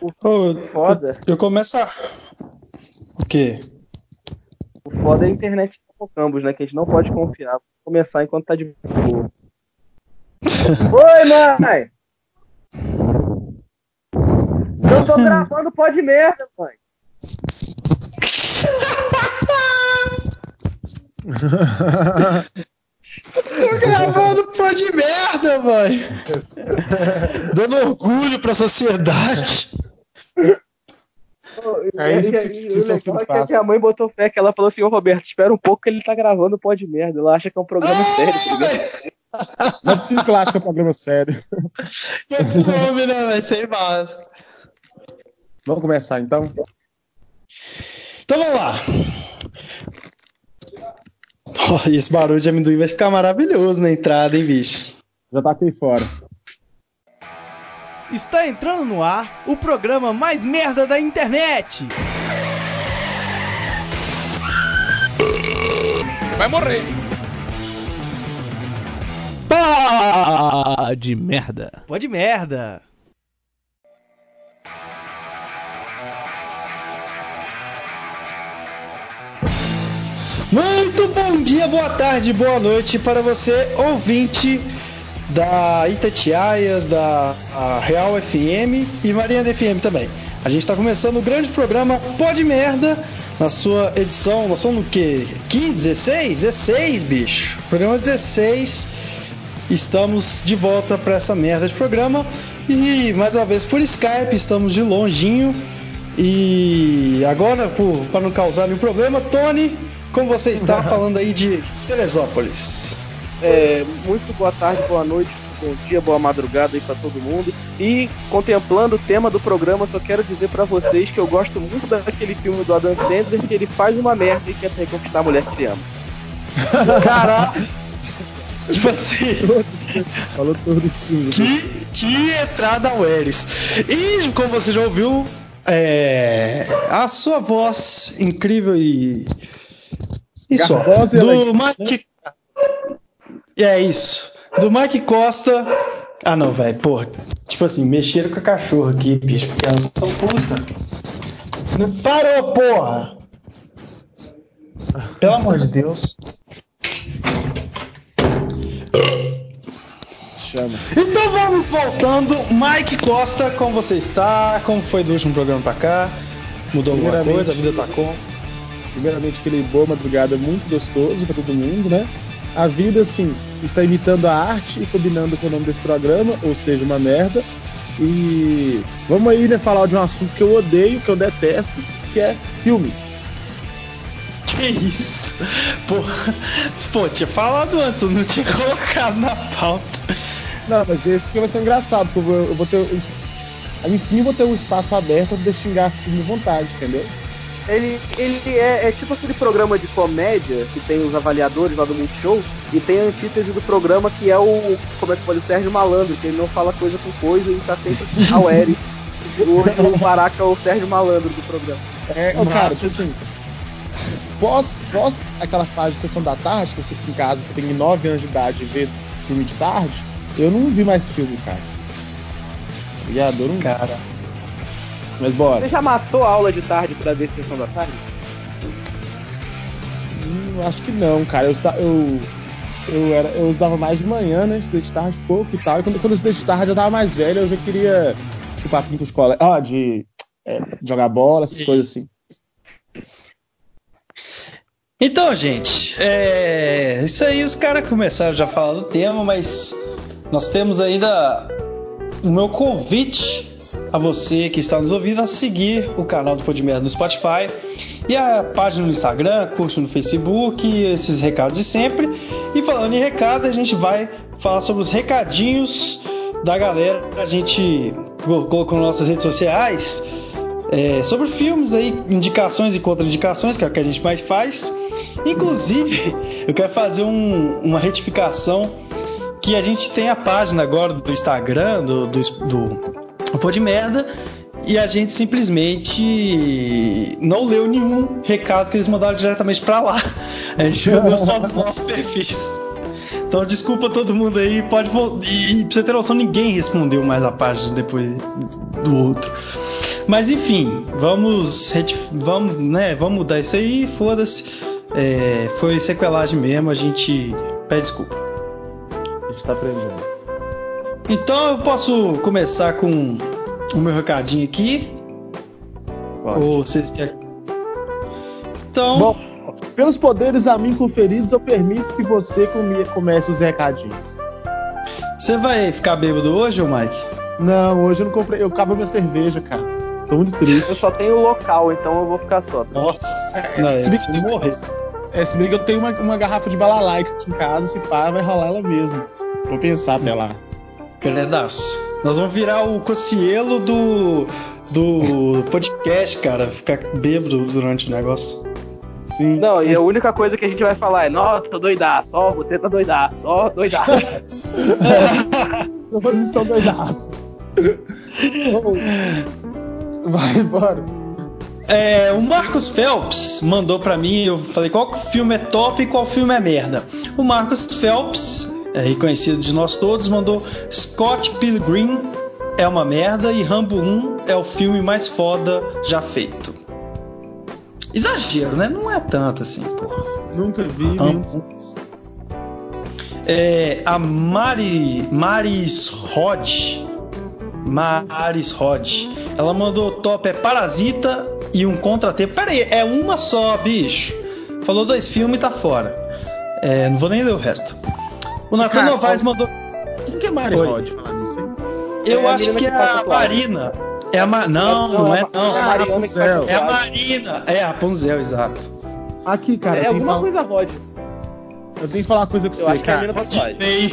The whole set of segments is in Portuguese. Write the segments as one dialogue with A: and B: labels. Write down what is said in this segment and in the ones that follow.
A: O foda.
B: Eu, eu começo a. O quê?
A: O foda é a internet do Campos, né? Que a gente não pode confiar. Vou começar enquanto tá de boa. Oi, mãe! Eu tô gravando pó de merda, mãe.
B: Tô gravando pó de merda, mãe. Dando orgulho pra sociedade.
A: É isso que, que, que, seu filho faz. É que a minha mãe botou fé que ela falou assim, ô Roberto, espera um pouco que ele tá gravando pó de merda. Ela acha que é um programa ah, sério,
C: tá Não é possível que ela ache que é um programa sério.
B: Esse nome, né? Vai ser massa.
C: Vamos começar então?
B: Então vamos lá. Oh, esse barulho de amendoim vai ficar maravilhoso na entrada, hein, bicho?
C: Já tá aqui fora.
D: Está entrando no ar o programa mais merda da internet.
E: Você vai morrer.
D: Pá de merda. Pode merda.
B: Muito bom dia, boa tarde, boa noite para você, ouvinte da Itatiaia, da Real FM e Mariana FM também. A gente está começando o grande programa Pode Merda, na sua edição, nós somos no que? 15, 16? 16, bicho. Programa 16. Estamos de volta para essa merda de programa e mais uma vez por Skype, estamos de longinho. E agora, para não causar nenhum problema, Tony, como você está falando aí de Teresópolis?
A: É, muito boa tarde, boa noite, bom dia, boa madrugada aí para todo mundo. E contemplando o tema do programa, só quero dizer para vocês que eu gosto muito daquele filme do Adam Sandler que ele faz uma merda e quer reconquistar a mulher que ele ama.
B: Caraca! tipo assim.
C: Falou todos os filmes.
B: Que, que entrada ao Eris. E como você já ouviu, é, a sua voz incrível e. Isso, do Mike. É isso. Do Mike Costa. Ah, não, velho. Porra. Tipo assim, mexeram com a cachorra aqui, bicho. Porque elas estão puta. Não parou, porra. Pelo amor de Deus. Chama. Então vamos voltando. Mike Costa, como você está? Como foi do último programa pra cá? Mudou alguma coisa? A vida tá como?
C: Primeiramente, aquele boa madrugada muito gostoso pra todo mundo, né? A vida, assim, está imitando a arte e combinando com o nome desse programa, ou seja, uma merda. E vamos aí, né, falar de um assunto que eu odeio, que eu detesto, que é filmes.
B: Que isso? Pô, pô tinha falado antes, eu não tinha colocado na pauta.
C: Não, mas esse aqui vai ser engraçado, porque eu vou, eu vou ter. Enfim, vou ter um espaço aberto para xingar filme à vontade, entendeu?
A: Ele, ele é, é, tipo aquele programa de comédia que tem os avaliadores lá do Multishow e tem a antítese do programa que é o, como é que pode, o Sérgio Malandro, que ele não fala coisa com coisa e tá sempre ao Eris. Hoje o Baraca é o Sérgio Malandro do programa.
C: É, oh, cara, assim, pós, pós aquela fase de sessão da tarde, que você fica em casa, você tem 9 anos de idade e vê filme de tarde, eu não vi mais filme, cara. Tá ligado? Eu não...
B: Cara,
C: mas bora.
A: Você já matou a aula de tarde pra ver sessão da tarde?
C: Hum, acho que não, cara. Eu, eu, eu, era, eu estudava mais de manhã, né? Estudei de tarde pouco e tal. E quando, quando eu estudei de tarde, eu tava mais velho, eu já queria chupar pinto de escola. Ah, de é, jogar bola, essas Isso. coisas assim.
B: Então, gente, é... isso aí os caras começaram já a falar do tema, mas nós temos ainda o meu convite a você que está nos ouvindo a seguir o canal do Podmerda no Spotify e a página no Instagram, curso no Facebook, esses recados de sempre. E falando em recado, a gente vai falar sobre os recadinhos da galera. A gente colocou nas nossas redes sociais é, sobre filmes aí, indicações e contraindicações, que é o que a gente mais faz. Inclusive, eu quero fazer um, uma retificação que a gente tem a página agora do Instagram, do, do, do um pô de merda e a gente simplesmente não leu nenhum recado que eles mandaram diretamente para lá. A gente mandou só dos nossos perfis. Então desculpa todo mundo aí, pode E pra você ter noção, ninguém respondeu mais a página depois do outro. Mas enfim, vamos, vamos, né, vamos mudar isso aí, foda-se. É, foi sequelagem mesmo, a gente pede desculpa.
C: A gente tá aprendendo.
B: Então eu posso começar com o meu recadinho aqui.
C: Pode.
B: Ou vocês querem? Então.
C: Bom, pelos poderes a mim conferidos, eu permito que você come- comece os recadinhos.
B: Você vai ficar bêbado hoje, ô Mike?
C: Não, hoje eu não comprei. Eu acabo minha cerveja, cara. Tô muito triste.
A: Eu só tenho local, então eu vou ficar só.
B: Nossa,
C: É, se bem que-
B: eu morrer.
C: É, se bem que eu tenho uma, uma garrafa de balalaica aqui em casa, se pá, vai rolar ela mesmo. Vou pensar até lá.
B: Pedaço. Nós vamos virar o cocielo do, do podcast, cara. Ficar bêbado durante o negócio.
C: Sim.
A: Não, e a única coisa que a gente vai falar é: Nossa, tô doidaço, ó, você tá doidaço, ó, doidaço.
C: Vocês estão doidaços. Vai, bora.
B: É, o Marcos Phelps mandou pra mim, eu falei qual filme é top e qual filme é merda. O Marcos Phelps, é reconhecido de nós todos, mandou Scott Pilgrim é uma merda e Rambo 1 é o filme mais foda já feito. Exagero, né? Não é tanto assim, porra.
C: Nunca vi.
B: Rambo. É, a Mari, Maris Rod, Maris Rod, ela mandou top é Parasita e um contratempo. Pera aí, é uma só, bicho. Falou dois filmes e tá fora. É, não vou nem ler o resto. O Natan Novaes
C: qual-
B: mandou.
C: Quem que é Mari. Rod falar nisso, hein?
B: Eu
A: É a
B: acho que
A: que
B: é
A: faz
B: a. Marina. É a Ma... Não, não é não.
A: É a que faz
B: É a. Marina. É a Rapunzel, exato.
C: Aqui, cara,
A: É
C: que
A: alguma
C: falar,
A: coisa Rod.
C: eu tenho que falar uma coisa com
A: Eu
C: você,
A: acho que é a
C: cara.
A: mina tatuagem.
B: Ei,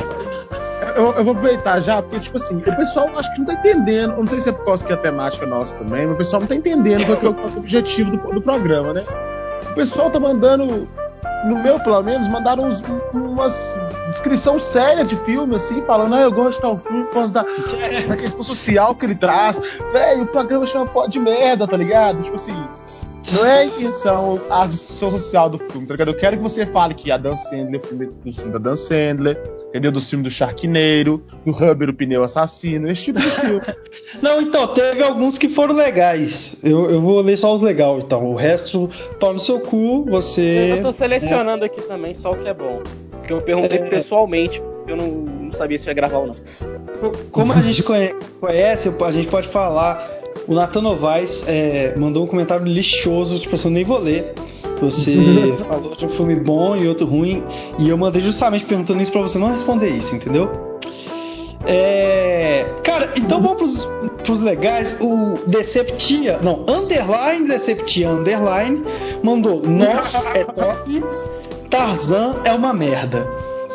C: Eu, eu vou aproveitar já, porque, tipo assim, o pessoal acho que não tá entendendo. Eu não sei se é por causa que é a temática nossa também, mas o pessoal não tá entendendo qual que é que é o objetivo do, do programa, né? O pessoal tá mandando, no meu pelo menos, mandaram uns, umas descrição séria de filme, assim, falando, ah, eu gosto de tal filme por causa da, da questão social que ele traz. Velho, o programa chama pó de merda, tá ligado? Tipo assim. Não é a intenção, a discussão social do filme, tá ligado? Eu quero que você fale que a Dan Sandler, o filme do filme da Dan Sandler, entendeu? Do filme do Sharkneiro, do Rubber, o pneu assassino, esse tipo de filme.
B: Não, então, teve alguns que foram legais. Eu, eu vou ler só os legais, então. O resto, pau no seu cu, você.
A: Eu tô selecionando aqui também só o que é bom. Porque eu perguntei
B: É.
A: pessoalmente, porque eu não, não sabia se ia gravar ou não.
B: Como a gente conhe- conhece, a gente pode falar. O Nathan Novaes é, mandou um comentário lixoso, tipo assim, eu nem vou ler. Você falou de um filme bom e outro ruim, e eu mandei justamente perguntando isso pra você não responder isso, entendeu? É, Cara, então vamos pros, pros legais. O Deceptia, não, Underline Deceptia Underline mandou Nossa, é top, Tarzan é uma merda.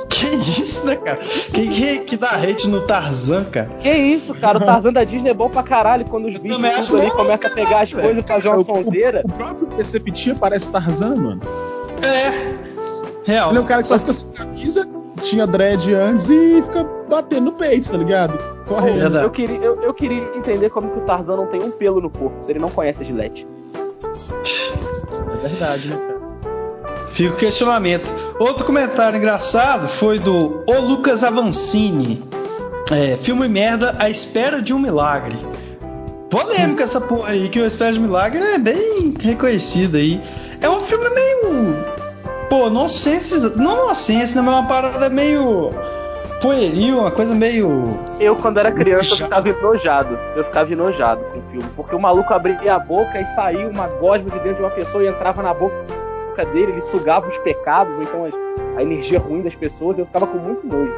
B: Que isso, né, cara? Quem que, que dá hate no Tarzan, cara?
A: Que isso, cara? O Tarzan da Disney é bom pra caralho quando os bichos tudo ali começam a pegar as coisas e fazer uma
C: o,
A: sonzeira.
C: o próprio Deceptia parece o Tarzan, mano.
B: É. Real.
C: Ele é um cara que só fica sem camisa, tinha dread antes e fica batendo no peito, tá ligado? Correndo.
B: Verdade.
A: Eu queria, eu, eu queria entender como que o Tarzan não tem um pelo no corpo, se ele não conhece a Gillette.
C: É verdade, né, cara?
B: Fica o questionamento. Outro comentário engraçado foi do O Lucas Avancini. É, filme merda, A Espera de um Milagre. Polêmica essa porra aí, que o Espera de um Milagre é bem reconhecido aí. É um filme meio. Pô, nonsense. Não nonsense, né? Mas é uma parada meio. Pueril, uma coisa meio.
A: Eu, quando era criança, eu ficava enojado. Eu ficava enojado com o filme. Porque o maluco abria a boca e saía uma gosma de dentro de uma pessoa e entrava na boca dele, ele sugava os pecados, ou então a, a energia ruim das pessoas. Eu ficava com muito nojo.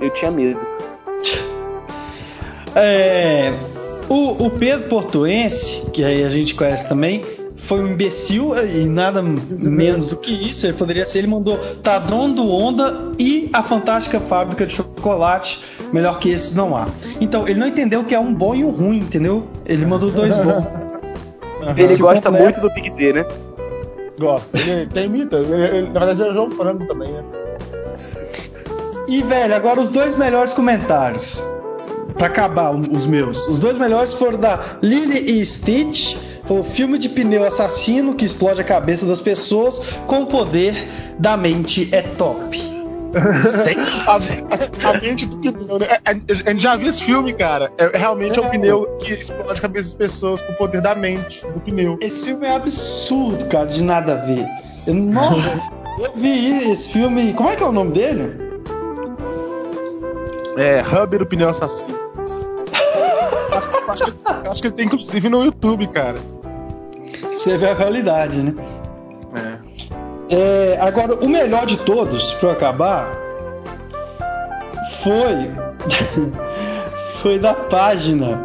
A: Eu tinha medo.
B: É, o, o Pedro Portuense, que aí a gente conhece também, foi um imbecil e nada menos do que isso. Ele poderia ser, ele mandou Tadron do Onda e a Fantástica Fábrica de Chocolate. Melhor que esses não há. Então, ele não entendeu que é um bom e um ruim, entendeu? Ele mandou dois bons.
A: Ele gosta
B: completo.
A: muito do Big Z, né?
C: Gosta. Ele tem imita. Na verdade, é João Frango também, né?
B: E, velho, agora os dois melhores comentários. Pra acabar os meus. Os dois melhores foram da Lily e Stitch. O filme de pneu assassino que explode a cabeça das pessoas com o poder da mente é top.
C: A, a, mente do pneu, né? A, a, gente já viu esse filme, cara. É, realmente é um pneu que explode a cabeça das pessoas com o poder da mente do pneu.
B: Esse filme é absurdo, cara, de nada a ver. Eu, não, eu vi esse filme. Como é que é o nome dele?
C: É, Hubber, o pneu assassino. eu, acho que, eu acho que ele tem inclusive no YouTube, cara.
B: Você vê a realidade, né? É, agora, o melhor de todos, para acabar, foi foi da página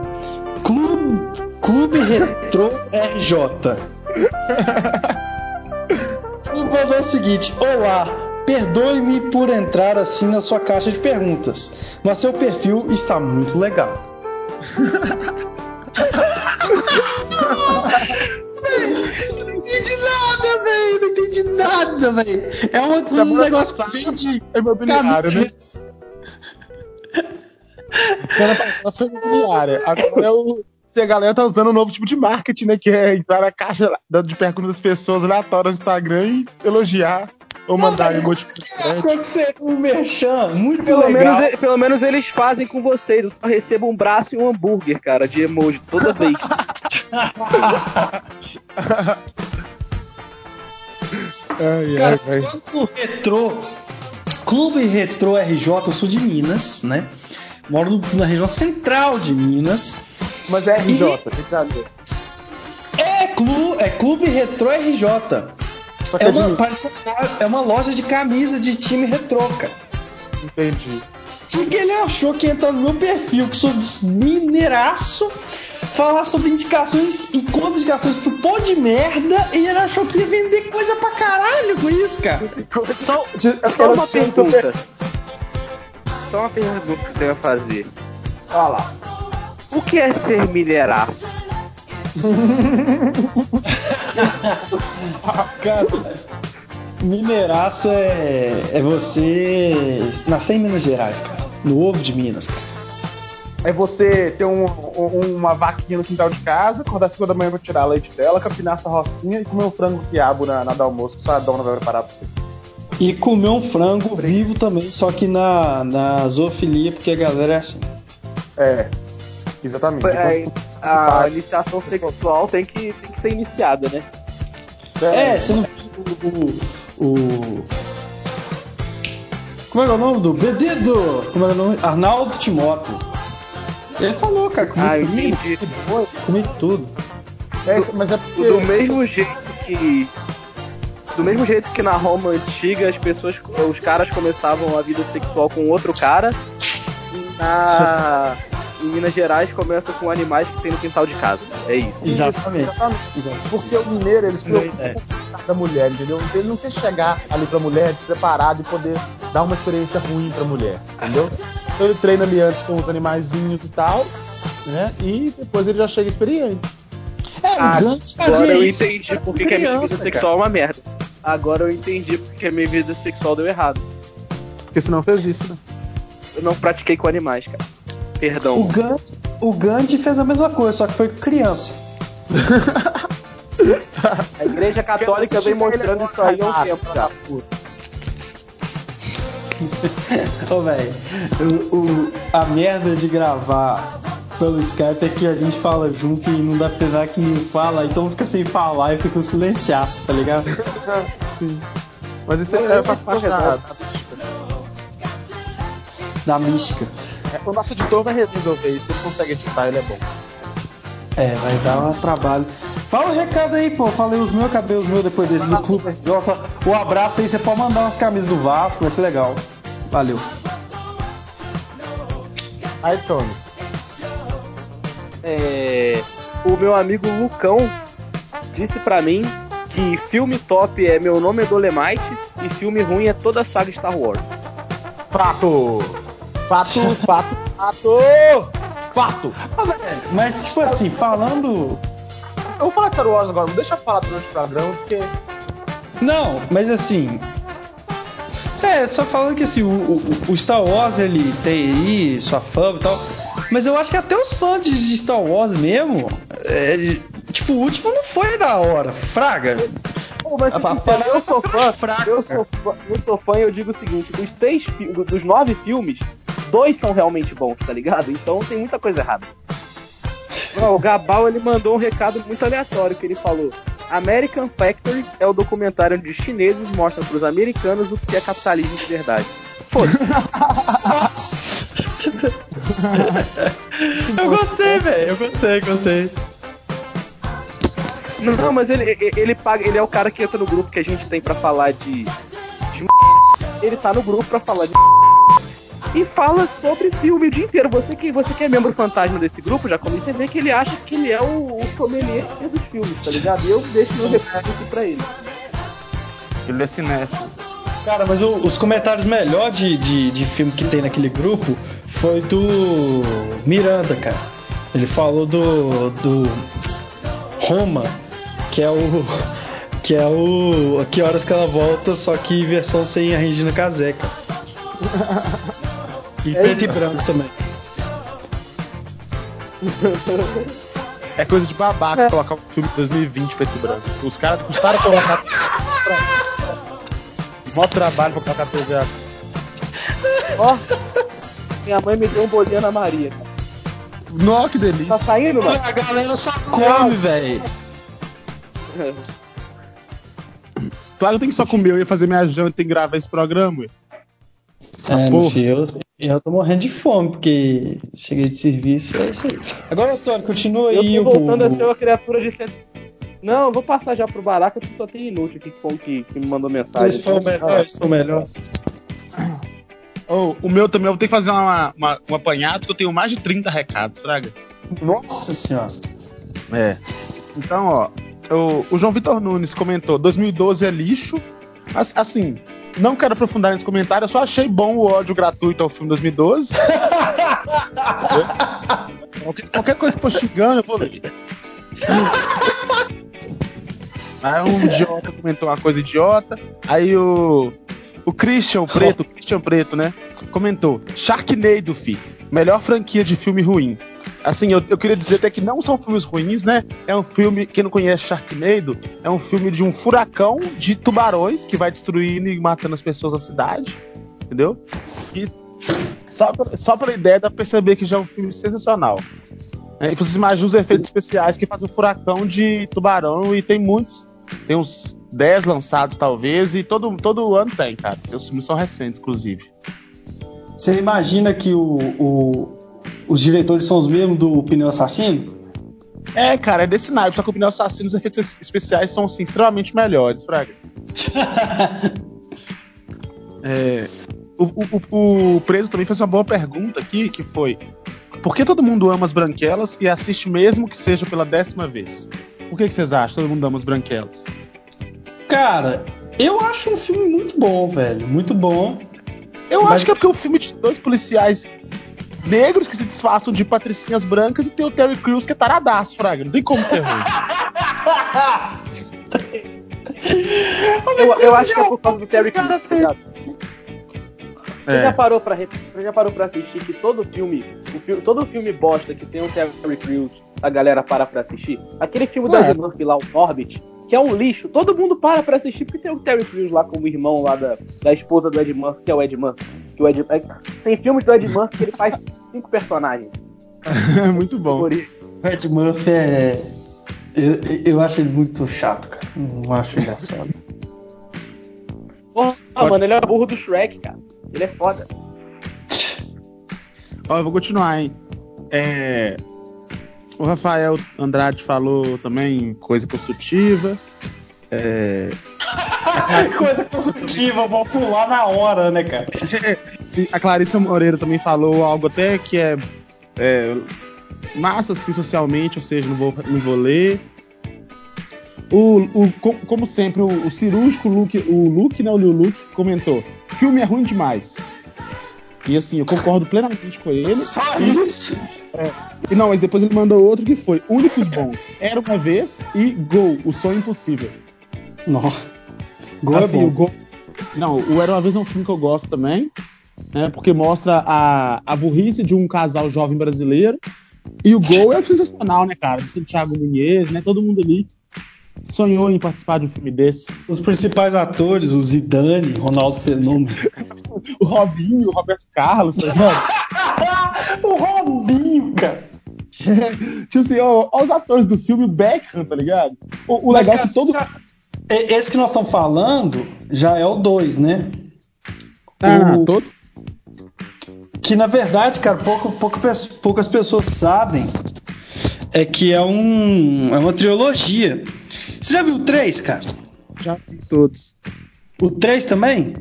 B: Clube, Clube Retro RJ. Ele falou o seguinte: Olá, perdoe-me por entrar assim na sua caixa de perguntas, mas seu perfil está muito legal. nada, velho. Não entendi nada, velho. É uma, um negócio bem de.
C: É imobiliário, né? Semana passada foi imobiliária. Agora é o. Se a galera tá usando um novo tipo de marketing, né? Que é entrar na caixa de perguntas das pessoas aleatórias no Instagram e elogiar ou mandar emoji
B: Achou que você um merchan, muito
A: pelo
B: legal.
A: Menos, pelo menos eles fazem com vocês. Eu só recebo um braço e um hambúrguer, cara, de emoji toda vez.
B: ai, Cara, ai, o retrô, Clube Retrô RJ, eu sou de Minas, né? Moro na região central de Minas.
C: Mas é RJ,
B: e... É, clu, é Clube Retrô RJ. É, é, uma, parece é uma loja de camisa de time retrô, cara.
C: Entendi.
B: Porque ele achou que entrar no meu perfil, que sou mineiraço, falar sobre indicações e contra-indicações pro pó de merda e ele achou que ia vender coisa pra caralho com isso, cara.
A: Só, é só uma pergunta. Só uma pergunta que eu tenho a fazer. Olha lá. O que é ser mineiraço?
B: cara, mineiraço é, é você nascer em Minas Gerais, cara. No ovo de Minas, cara
C: é você ter um, um, uma vaquinha no quintal de casa, acordar às 5 da manhã pra tirar leite dela, capinar essa rocinha e comer um frango quiabo na, na do almoço que só a dona vai preparar pra você.
B: E comer um frango vivo também, só que na, na zoofilia, porque a galera é assim.
C: É, exatamente.
A: É, a iniciação sexual tem que, tem que ser iniciada, né?
B: É, é você não o, o, o, Como é que é o nome do Bededo? Como é o nome? Arnaldo Timóteo. Ele falou, cara, comi ah, primo, comi tudo.
A: É, mas é porque... Do mesmo jeito que. Do mesmo jeito que na Roma antiga as pessoas. Os caras começavam a vida sexual com outro cara. Na. Em Minas Gerais começa com animais que tem no quintal de casa. É isso.
B: Exatamente.
C: Exatamente. Porque o mineiro, eles preocupam é. da mulher, entendeu? Ele não quer chegar ali pra mulher despreparado e poder dar uma experiência ruim pra mulher, entendeu? Então ele treina ali antes com os animaizinhos e tal, né? E depois ele já chega experiente.
A: É, ah, agora eu entendi porque que a minha vida sexual cara. é uma merda. Agora eu entendi porque a minha vida sexual deu errado.
C: Porque você não fez isso, né?
A: Eu não pratiquei com animais, cara. Perdão.
B: O Gandhi, o Gandhi fez a mesma coisa, só que foi criança.
A: a igreja católica vem mostrando isso aí há um tempo já.
B: Ô, velho, a merda de gravar pelo Skype é que a gente fala junto e não dá pra dar que nem fala, então fica sem falar e fica um silenciaço, tá ligado?
C: Sim. Mas isso é, é, faz parte da,
B: da mística.
C: É, o nosso editor vai resolver isso, ele consegue editar, ele é bom.
B: É, vai dar um trabalho. Fala o um recado aí, pô. Falei os meus, acabei os meus depois desse do Clube Jota. O abraço aí, você pode mandar umas camisas do Vasco, vai ser legal. Valeu.
C: Aí, Tony.
A: É, o meu amigo Lucão disse pra mim que filme top é Meu Nome é Dolemite e filme ruim é toda a saga Star Wars.
C: Fato! Fato, fato, fato! Fato!
B: Ah, mas, tipo assim, falando.
C: Eu vou falar Star Wars agora, não deixa eu falar durante o programa, porque.
B: Não, mas assim. É, só falando que assim, o, o, o Star Wars ele tem aí sua fama e tal. Mas eu acho que até os fãs de Star Wars mesmo. É, tipo, o último não foi da hora. Fraga.
A: Pô, mas
B: A
A: sincero, eu sou fã, eu sou fã, eu sou fã e eu digo o seguinte, dos seis, dos nove filmes, dois são realmente bons, tá ligado? Então tem muita coisa errada. Não, o Gabal ele mandou um recado muito aleatório que ele falou: American Factory é o documentário onde os chineses mostram pros americanos o que é capitalismo de verdade. Foda-se.
B: Eu gostei, velho. Eu gostei, gostei.
A: Não, mas ele, ele, ele paga, ele é o cara que entra no grupo que a gente tem pra falar de, de ele tá no grupo pra falar de e fala sobre filme o dia inteiro. Você que, você que é membro fantasma desse grupo, já começa a ver que ele acha que ele é o, o sommelier dos filmes, tá ligado? E eu deixo meu repúblico pra ele.
C: Ele é cinéfilo.
B: Cara, mas o- os comentários melhores de, de, de filme que tem naquele grupo foi do Miranda, cara. Ele falou do, do Roma, que é o. Que é o. Que horas que ela volta, só que versão sem a Regina Casé, cara. E
A: É
B: preto e branco também.
C: É coisa de babaca colocar um filme de 2020 preto e branco. Os caras custaram colocar. Mó trabalho pra colocar TV a
A: Ó, minha mãe me deu um bolinho Ana Maria.
C: Nó, que
A: Tá
C: delícia.
A: saindo, mano?
B: A galera só come, velho.
C: Claro que eu tenho que só comer, eu ia fazer minha janta e gravar esse programa. ué.
B: É, meu
C: porra.
B: filho, eu, eu tô morrendo de fome, porque cheguei de serviço, é isso aí. Agora, Antônio, continua
A: Eu
B: aí
A: tô
B: o.
A: voltando a ser uma criatura de. Não, eu vou passar já pro Baraca, porque só tem inútil aqui que, foi um que, que me mandou mensagem.
B: Esse foi o melhor, esse foi o melhor.
C: Oh, o meu também, eu vou ter que fazer uma, uma- um apanhado, porque eu tenho mais de 30 recados, Fraga.
B: Nossa senhora.
C: É. Então, ó, o, o João Vitor Nunes comentou: 2012 é lixo. As- Assim, não quero aprofundar nesse comentário, eu só achei bom o ódio gratuito ao filme 2012. qualquer, qualquer coisa que for xingando, eu vou ler. Aí um idiota comentou uma coisa idiota. Aí o. O Christian Preto, Christian Preto, né? Comentou: Sharknado, fi. Melhor franquia de filme ruim. Assim, eu, eu queria dizer até que não são filmes ruins, né? É um filme, quem não conhece Sharknado, é um filme de um furacão de tubarões que vai destruindo e matando as pessoas da cidade. Entendeu? E só, só pela ideia dá pra perceber que já é um filme sensacional. É, e vocês imaginam os efeitos especiais que fazem um furacão de tubarão e tem muitos. Tem uns 10 lançados, talvez, e todo, todo ano tem, cara. Os filmes são recentes, inclusive.
B: Você imagina que o, o- os diretores são os mesmos do Pneu Assassino?
C: É, cara, é desse naipe, só que o Pneu Assassino, os efeitos especiais são, assim, extremamente melhores, Fraga. É, o, o, o, o Preso também fez uma boa pergunta aqui, que foi por que todo mundo ama as branquelas e assiste mesmo que seja pela décima vez? Por que, que vocês acham que todo mundo ama as branquelas?
B: Cara, eu acho um filme muito bom, velho. Muito bom.
C: Eu
B: Mas-
C: acho que é porque é um filme de dois policiais negros que se disfarçam de patricinhas brancas e tem o Terry Crews que é taradaço, Fraga. Não tem como ser ruim.
A: Eu, eu acho que é por causa do Terry Crews.
B: tem-
A: ligado? Você
C: É.
A: já parou pra você já parou para assistir que todo filme, todo filme bosta que tem o Terry Crews, a galera para pra assistir? Aquele filme da
C: Ué.
A: Ed Murphy lá, o Orbit, que é um lixo, todo mundo para pra assistir porque tem o Terry Crews lá como irmão lá da, da esposa do Ed Murphy, que é o Ed Murphy. Que o Ed, é- tem filmes do Ed Murphy que ele faz cinco personagens.
C: É muito bom.
B: O Ed Murphy é. Eu, eu acho ele muito chato, cara. Não acho engraçado.
A: Porra, mano, ele é o burro do Shrek, cara. Ele é foda.
C: Ó, eu vou continuar, hein? É, O Rafael Andrade falou também coisa construtiva. É,
B: Coisa construtiva, vou pular na hora, né, cara?
C: A Clarissa Moreira também falou algo até que é, é, massa assim, socialmente, ou seja, não vou, não vou ler. O, o- co- como sempre, o, o cirúrgico Luke, o Luke, né, o Liu Luke, comentou: filme é ruim demais. E assim, eu concordo plenamente com ele.
B: Só isso.
C: E não, mas depois ele mandou outro que foi Únicos Bons. Era uma vez e Gol, o sonho impossível.
B: Nossa. Gol
C: assim,
B: é
C: o
B: bom.
C: Gol. Não, o Era uma vez é um filme que eu gosto também, né? Porque mostra a, a burrice de um casal jovem brasileiro. E o Gol é sensacional, né, cara? Do Santiago Muniz, né? Todo mundo ali. Sonhou em participar de um filme desse?
B: Os principais atores, o Zidane, Ronaldo Fenômeno.
C: o Robinho, o Roberto Carlos, tá ligado?
B: o Robinho, cara.
C: tipo assim, ó, ó, os atores do filme, o Beckham, tá ligado? O, o legal é que todo. Já...
B: Esse que nós estamos falando já é o 2, né?
C: Ah, o... todo?
B: Que na verdade, cara, pouco, pouco, poucas pessoas sabem é que é, um, é uma trilogia. Você já viu o 3, cara?
C: Já vi todos.
B: O 3 também?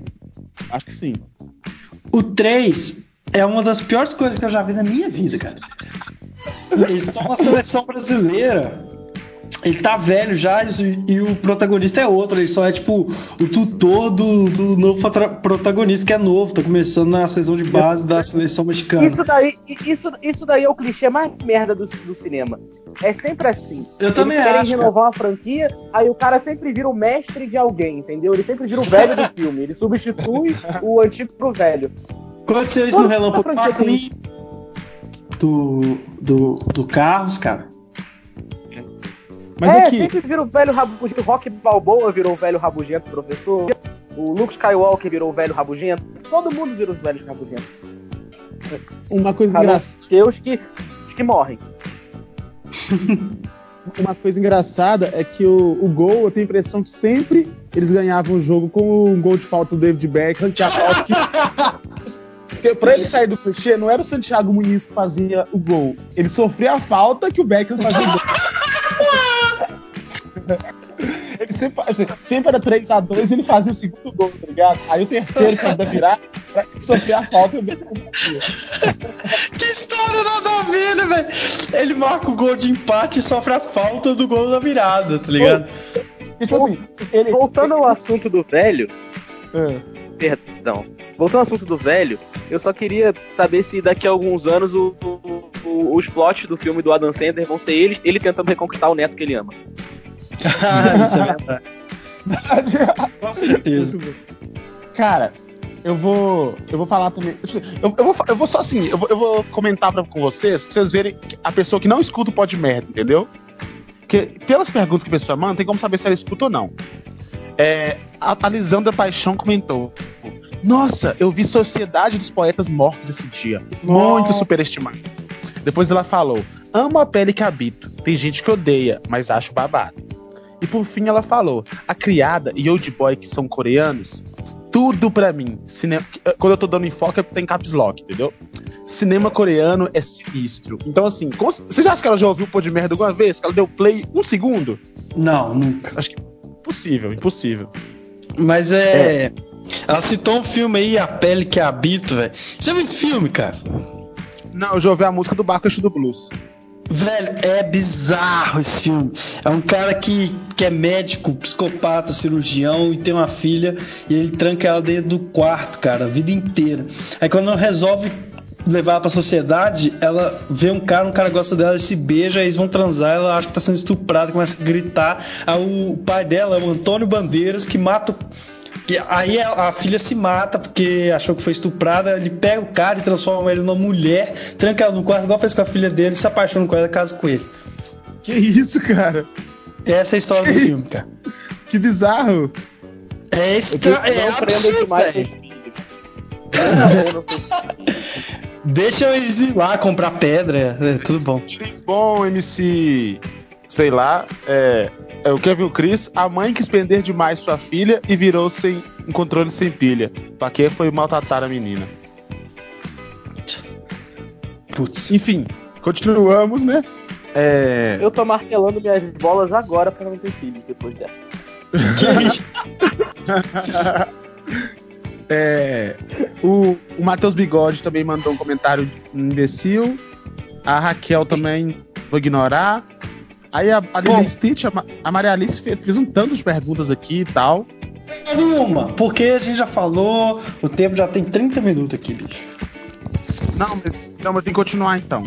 C: Acho que sim.
B: O 3 é uma das piores coisas que eu já vi na minha vida, cara. Eles são uma seleção brasileira. Ele tá velho já e, e, o protagonista é outro. Ele só é tipo o tutor do, do novo protagonista que é novo. Tá começando na seleção de base da seleção mexicana.
A: Isso daí, isso, isso daí é o clichê mais merda do, do cinema. É sempre assim.
B: Eu Eles também
A: querem
B: acho.
A: renovar uma franquia, aí o cara sempre vira o mestre de alguém, entendeu? Ele sempre vira o velho do filme. Ele substitui o antigo pro velho.
B: Aconteceu isso no Relâmpago McQueen do, do, do Carros, cara.
A: Mas é, aqui... sempre vira o velho rabugento. O Rock Balboa virou o velho rabugento professor. O Luke Skywalker virou o velho rabugento. Todo mundo virou os velhos rabugentos.
C: Uma coisa engraçada.
A: Os que, os que morrem.
C: Uma coisa engraçada é que o, o gol, eu tenho a impressão que sempre eles ganhavam o jogo com um gol de falta do David Beckham, que é a falta que Porque pra ele sair do clichê, não era o Santiago Muniz que fazia o gol. Ele sofria a falta que o Beckham fazia o gol. ele sempre, assim, sempre era 3x2 e ele fazia o segundo gol, tá ligado? Aí o terceiro, que ia virar, ele sofria a falta e o fazia.
B: Que história nada a ver, né, velho? Ele marca o gol de empate e sofre a falta do gol da virada, tá ligado?
A: E, tipo assim, ele, Voltando ao assunto do velho. É. Perdão. Voltando ao assunto do velho, eu só queria saber se daqui a alguns anos o, o, o, os plots do filme do Adam Sandler vão ser ele, ele tentando reconquistar o neto que ele ama.
B: Isso é verdade. Com certeza.
C: Cara, eu vou. Eu vou falar também. Eu, eu, vou, eu vou só assim, eu vou, eu vou comentar pra, com vocês, pra vocês verem a pessoa que não escuta o pode merda, entendeu? Porque pelas perguntas que a pessoa manda, tem como saber se ela escuta ou não. É, a, a Lisandra Paixão comentou: Nossa, eu vi Sociedade dos Poetas Mortos esse dia. Muito superestimado. Depois ela falou: Amo a pele que habito. Tem gente que odeia, mas acho babado. E por fim ela falou: A criada e Old Boy, que são coreanos, tudo para mim. Cinema, quando eu tô dando enfoque, tem caps lock, entendeu? Cinema coreano é sinistro. Então, assim, como, você já acha que ela já ouviu o pô de merda alguma vez? Que ela deu play um segundo?
B: Não, nunca.
C: Acho que impossível, impossível.
B: Mas é. é. Ela citou um filme aí, A Pele que Habito, velho. Você já viu esse filme, cara?
C: Não, eu já ouvi a música do Bacacho do Blues.
B: Velho, é bizarro esse filme. É um cara que, que é médico, psicopata, cirurgião e tem uma filha e ele tranca ela dentro do quarto, cara, a vida inteira. Aí quando ela resolve levar pra sociedade, ela vê um cara, um cara gosta dela, ele se beija, eles vão transar, ela acha que tá sendo estuprada, começa a gritar. Aí o pai dela o Antônio Bandeiras, que mata e aí a, filha se mata porque achou que foi estuprada. Ele pega o cara e transforma ele numa mulher, tranca ela no quarto, igual fez com a filha dele, se apaixona com ela e casa com ele.
C: Que isso, cara?
B: Essa é a história que do filme, cara.
C: Que bizarro.
B: É extra... É absurdo, demais. Deixa eles ir lá comprar pedra, é tudo bom.
C: Bom, MC, sei lá, é, é o Kevin Chris, a mãe quis prender demais sua filha e virou sem um controle sem pilha. Pra que foi maltratar a menina. Putz. Enfim, continuamos, né?
A: É... Eu tô martelando minhas bolas agora pra não ter filho depois dessa.
C: É, o, o Matheus Bigode também mandou um comentário imbecil. A Raquel também vou ignorar. Aí a, a Lili Stitch, a, a Maria Alice fez, fez um tanto de perguntas aqui e tal.
B: Nenhuma, porque a gente já falou, o tempo já tem 30 minutos aqui, bicho.
C: Não, mas, não, mas tem que continuar então.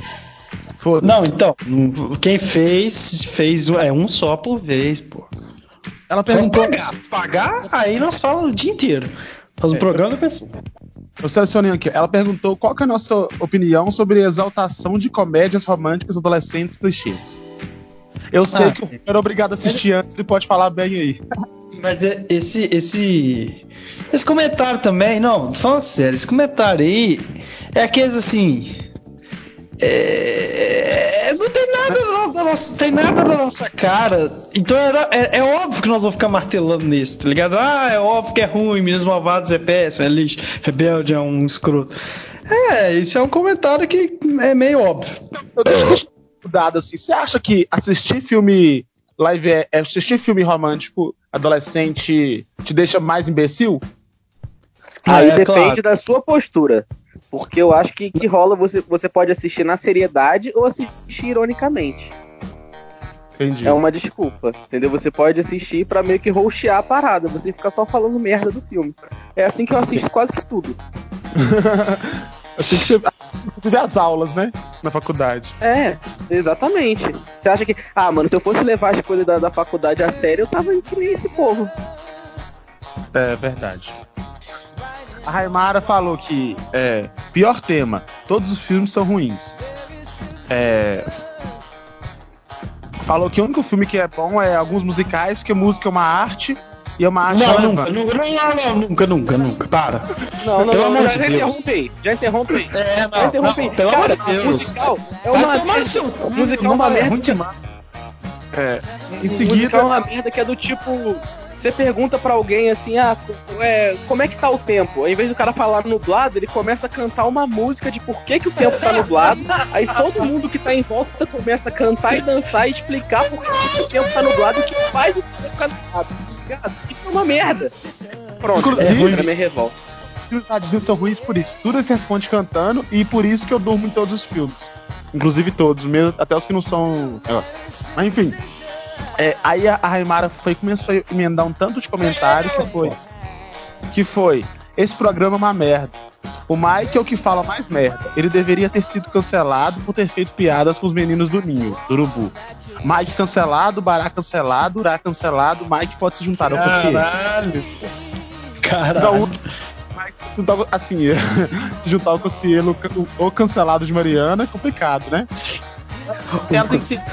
B: Não, então, quem fez, fez é um só por vez, pô.
C: Ela perguntou.
B: pagar, pagar, aí nós falamos o dia inteiro. Faz um é, programa da pessoa.
C: Eu selecionei aqui. Ela perguntou qual é a nossa opinião sobre a exaltação de comédias românticas adolescentes clichês. Eu sei
B: Ah.
C: que o era obrigado a assistir antes, ele pode falar bem aí.
B: Mas é- esse, esse, esse comentário também, não, tô falando sério, esse comentário aí é aqueles assim. é, não tem nada da nossa, nossa- tem nada da nossa cara. Então era- é, é óbvio que nós vamos ficar martelando nisso, tá ligado? Ah, é óbvio que é ruim, Meninos Malvados é péssimo, é lixo, Rebelde é um escroto. É, isso é um comentário que é meio óbvio.
C: Eu deixo eu dado assim. Você acha que assistir filme live, é, assistir filme romântico adolescente te deixa mais imbecil?
A: Aí
B: É,
A: depende
B: claro.
A: da sua postura. Porque eu acho que, que rola, você, você pode assistir na seriedade ou assistir ironicamente.
C: Entendi.
A: É uma desculpa, entendeu? Você pode assistir pra meio que roxear a parada, você fica só falando merda do filme. É assim que eu assisto quase que tudo.
C: Assim que você inclusive as aulas, né? Na faculdade.
A: É, exatamente. Você acha que, ah, mano, se eu fosse levar as coisas da, da faculdade a sério, eu tava que nem esse povo.
C: É verdade. A Raimara falou que é, pior tema, todos os filmes são ruins. É, falou que o único filme que é bom é alguns musicais, porque música é uma arte e é uma arte
B: Não, nunca, nunca, não, não, nunca, nunca, nunca, para.
A: Não, não,
B: Pelo
A: não,
B: amor
A: já,
B: de
A: já
B: Deus.
A: interrompe aí, já interrompe aí.
B: É,
A: Já interrompe aí.
B: pelo
A: Cara,
B: amor de Deus.
A: musical é
B: Vai
A: uma
B: tomar no seu cu,
A: musical é
B: não
A: uma
B: é
A: merda.
B: ruim demais.
C: É, em
A: Musical
C: seguida,
A: é uma merda que é do tipo. Você pergunta pra alguém assim, ah, é, como é que tá o tempo? Ao invés do cara falar nublado, ele começa a cantar uma música de por que, que o tempo tá nublado. Aí todo mundo que tá em volta começa a cantar e dançar e explicar por que, que o tempo tá nublado e o que faz o tempo ficar nublado. Ligado? Isso é uma merda. Pronto,
C: Inclusive-
A: é, pra minha revolta.
C: os filmes da Disney são ruins por isso. Tudo se responde cantando e por isso que eu durmo em todos os filmes. Inclusive todos, mesmo, até os que não são. é, Mas enfim. É, aí a, Raimara foi, começou a emendar um tanto de comentário que foi. Que foi. Esse programa é uma merda. O Mike é o que fala mais merda. Ele deveria ter sido cancelado por ter feito piadas com os meninos do Ninho, do Urubu. Mike cancelado, Bará cancelado, Urá cancelado, Mike pode se juntar ao.
B: Caralho. Caralho.
C: Não, Mike se juntar, assim, se juntar ao Cossielo ou cancelado de Mariana é complicado, né? Ela tem que ser.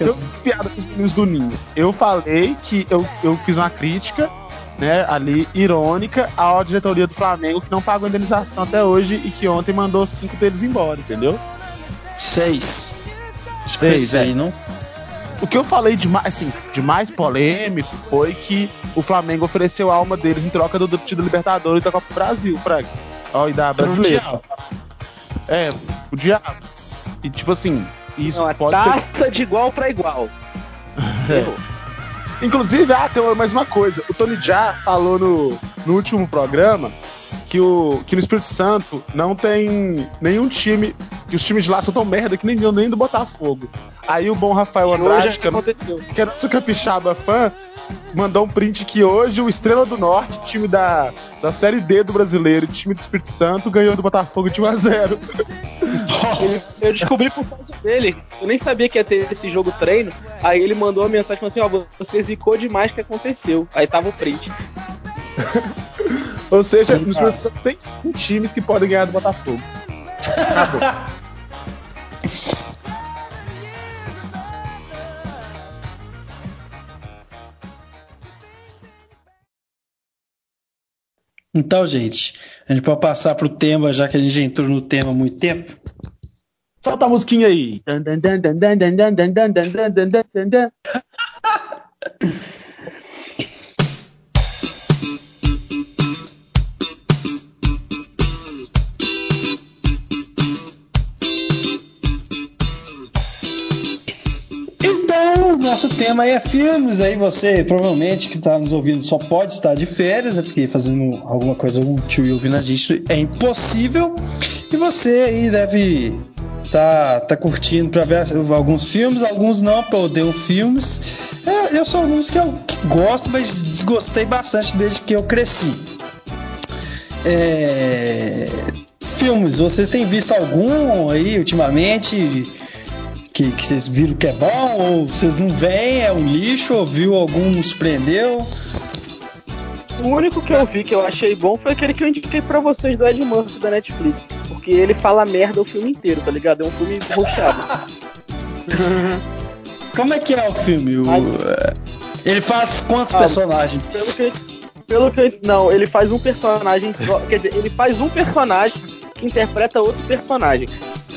C: Eu fiz piada com os meninos do Ninho. Eu falei que eu, eu fiz uma crítica, né, ali, irônica, à diretoria do Flamengo que não pagou indenização até hoje e que ontem mandou cinco deles embora, entendeu?
B: Seis. Acho
C: Seis, é.
B: seis, não?
C: O que eu falei de mais, assim, de mais polêmico foi que o Flamengo ofereceu a alma deles em troca do título Libertadores da Copa do Brasil, Frank. Ó, e da brasileira. É, o diabo. E tipo assim, isso
A: Não, é
C: pode ser.
A: taça de igual pra igual. Errou.
C: Inclusive, ah, tem mais uma coisa. O Tony Jaa falou no, no último programa que, o, que no Espírito Santo não tem nenhum time. Que os times de lá são tão merda que nem, nem do Botafogo. Aí o bom Rafael Andrade, que é, que é nosso capixaba fã, mandou um print que hoje o Estrela do Norte, time da, da Série D do brasileiro, time do Espírito Santo, ganhou do Botafogo de 1x0.
B: Nossa.
A: Eu descobri por causa dele. Eu nem sabia que ia ter esse jogo treino. Aí ele mandou uma mensagem assim: Ó, você zicou demais o que aconteceu. Aí tava o print.
C: Ou seja,
B: Sim,
C: no Espírito Santo tem times que podem ganhar do Botafogo. Acabou.
B: Então, gente, a gente pode passar pro tema, já que a gente já entrou no tema há muito tempo.
C: Solta a musiquinha aí.
B: Tema aí é filmes. Aí você, provavelmente, que está nos ouvindo, só pode estar de férias, né? porque fazendo alguma coisa útil e ouvindo a gente é impossível. E você aí deve tá, tá curtindo para ver alguns filmes, alguns não, porque eu odeio filmes. É, eu sou alguns que eu que gosto, mas desgostei bastante desde que eu cresci. É, filmes, vocês têm visto algum aí ultimamente? Que, que vocês viram que é bom, ou vocês não veem, é um lixo, ou viu algum nos prendeu.
A: O único que eu vi que eu achei bom foi aquele que eu indiquei pra vocês do Ed Murphy da Netflix. Porque ele fala merda o filme inteiro, tá ligado? É um filme roxado.
B: como é que é o filme? O, é, ele faz quantos
A: Ah,
B: personagens?
A: Pelo que, pelo que não, ele faz um personagem só. Quer dizer, ele faz um personagem que interpreta outro personagem.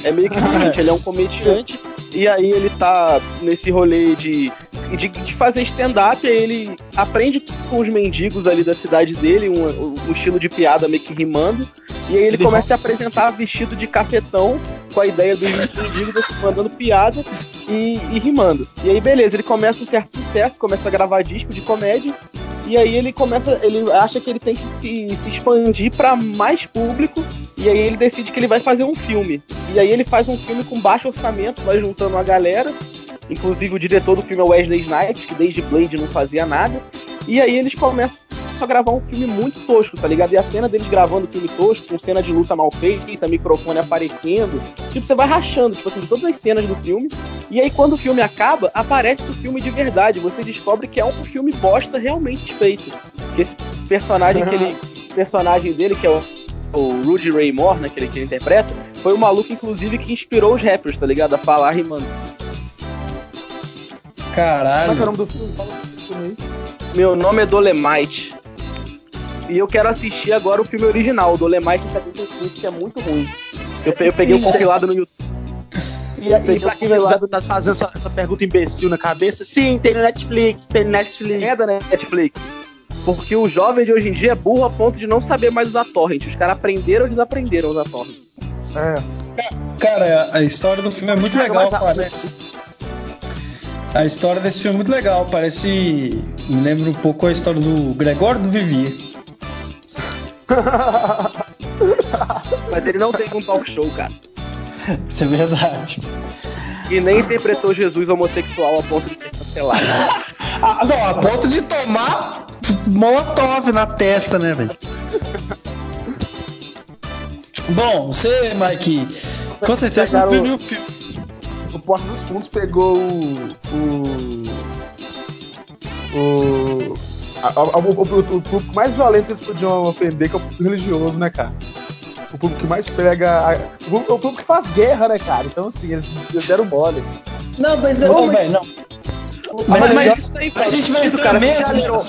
A: É meio que o seguinte, ele é um comediante e aí ele tá nesse rolê de, de, de fazer stand-up, aí ele aprende com os mendigos ali da cidade dele, um, um estilo de piada meio que rimando, e aí ele,
B: Ele
A: começa a se apresentar vestido de cafetão, com a ideia dos mendigos mandando piada e, e rimando. E aí, beleza, ele começa um certo sucesso, começa a gravar disco de comédia, e aí ele começa, ele acha que ele tem que se, se expandir para mais público, e aí ele decide que ele vai fazer um filme. E aí ele faz um filme com baixo orçamento, vai juntando a galera. Inclusive o diretor do filme é Wesley Snipes, que desde Blade não fazia nada. E aí eles começam a gravar um filme muito tosco, tá ligado? E a cena deles gravando o filme tosco, com cena de luta mal feita, microfone aparecendo. Tipo, você vai rachando, tipo assim, todas as cenas do filme. E aí quando o filme acaba, aparece o filme de verdade. Você descobre que é um filme bosta realmente feito. Que esse personagem que ele. personagem dele, que é o, o Rudy Ray Moore, né, que ele, que ele interpreta, foi o maluco, inclusive, que inspirou os rappers, tá ligado? A falar rimando.
C: Como é que é o
B: Caralho.
C: nome do filme?
A: Meu nome é Dolemite. E eu quero assistir agora o filme original, o Dolemite 75, que é muito ruim. Eu, eu peguei o compilado no YouTube.
C: E, e pra quem já tá fazendo essa, essa pergunta imbecil na cabeça, sim, tem no Netflix, tem no Netflix.
A: É da Netflix. Porque o jovem de hoje em dia é burro a ponto de não saber mais usar torrent. Os caras aprenderam ou desaprenderam a usar torrent.
C: É.
B: Cara, a história do filme é muito legal, parece. A história desse filme é muito legal, parece. Me lembra um pouco a história do Gregório do Vivier.
A: Mas ele não teve um talk show, cara.
B: Isso é verdade.
A: E nem interpretou Jesus homossexual a ponto de ser cancelado.
B: Ah, não, a ponto de tomar molotov na testa, né, velho? Bom, você, Mike, com certeza não viu nenhum filme.
C: O Porta dos Fundos pegou o. o. o. a- a- o, o- o- o público mais violento que eles podiam ofender, que é o público religioso, né, cara? O público que mais pega. a- o, público, o público que faz guerra, né, cara? Então, assim, eles, eles deram mole.
B: Não, mas
C: eu-
B: não, velho, não.
A: Mas,
B: Mas,
A: mas isso aí
B: a gente vai entrar
A: cara.
B: mesmo
A: Já leram,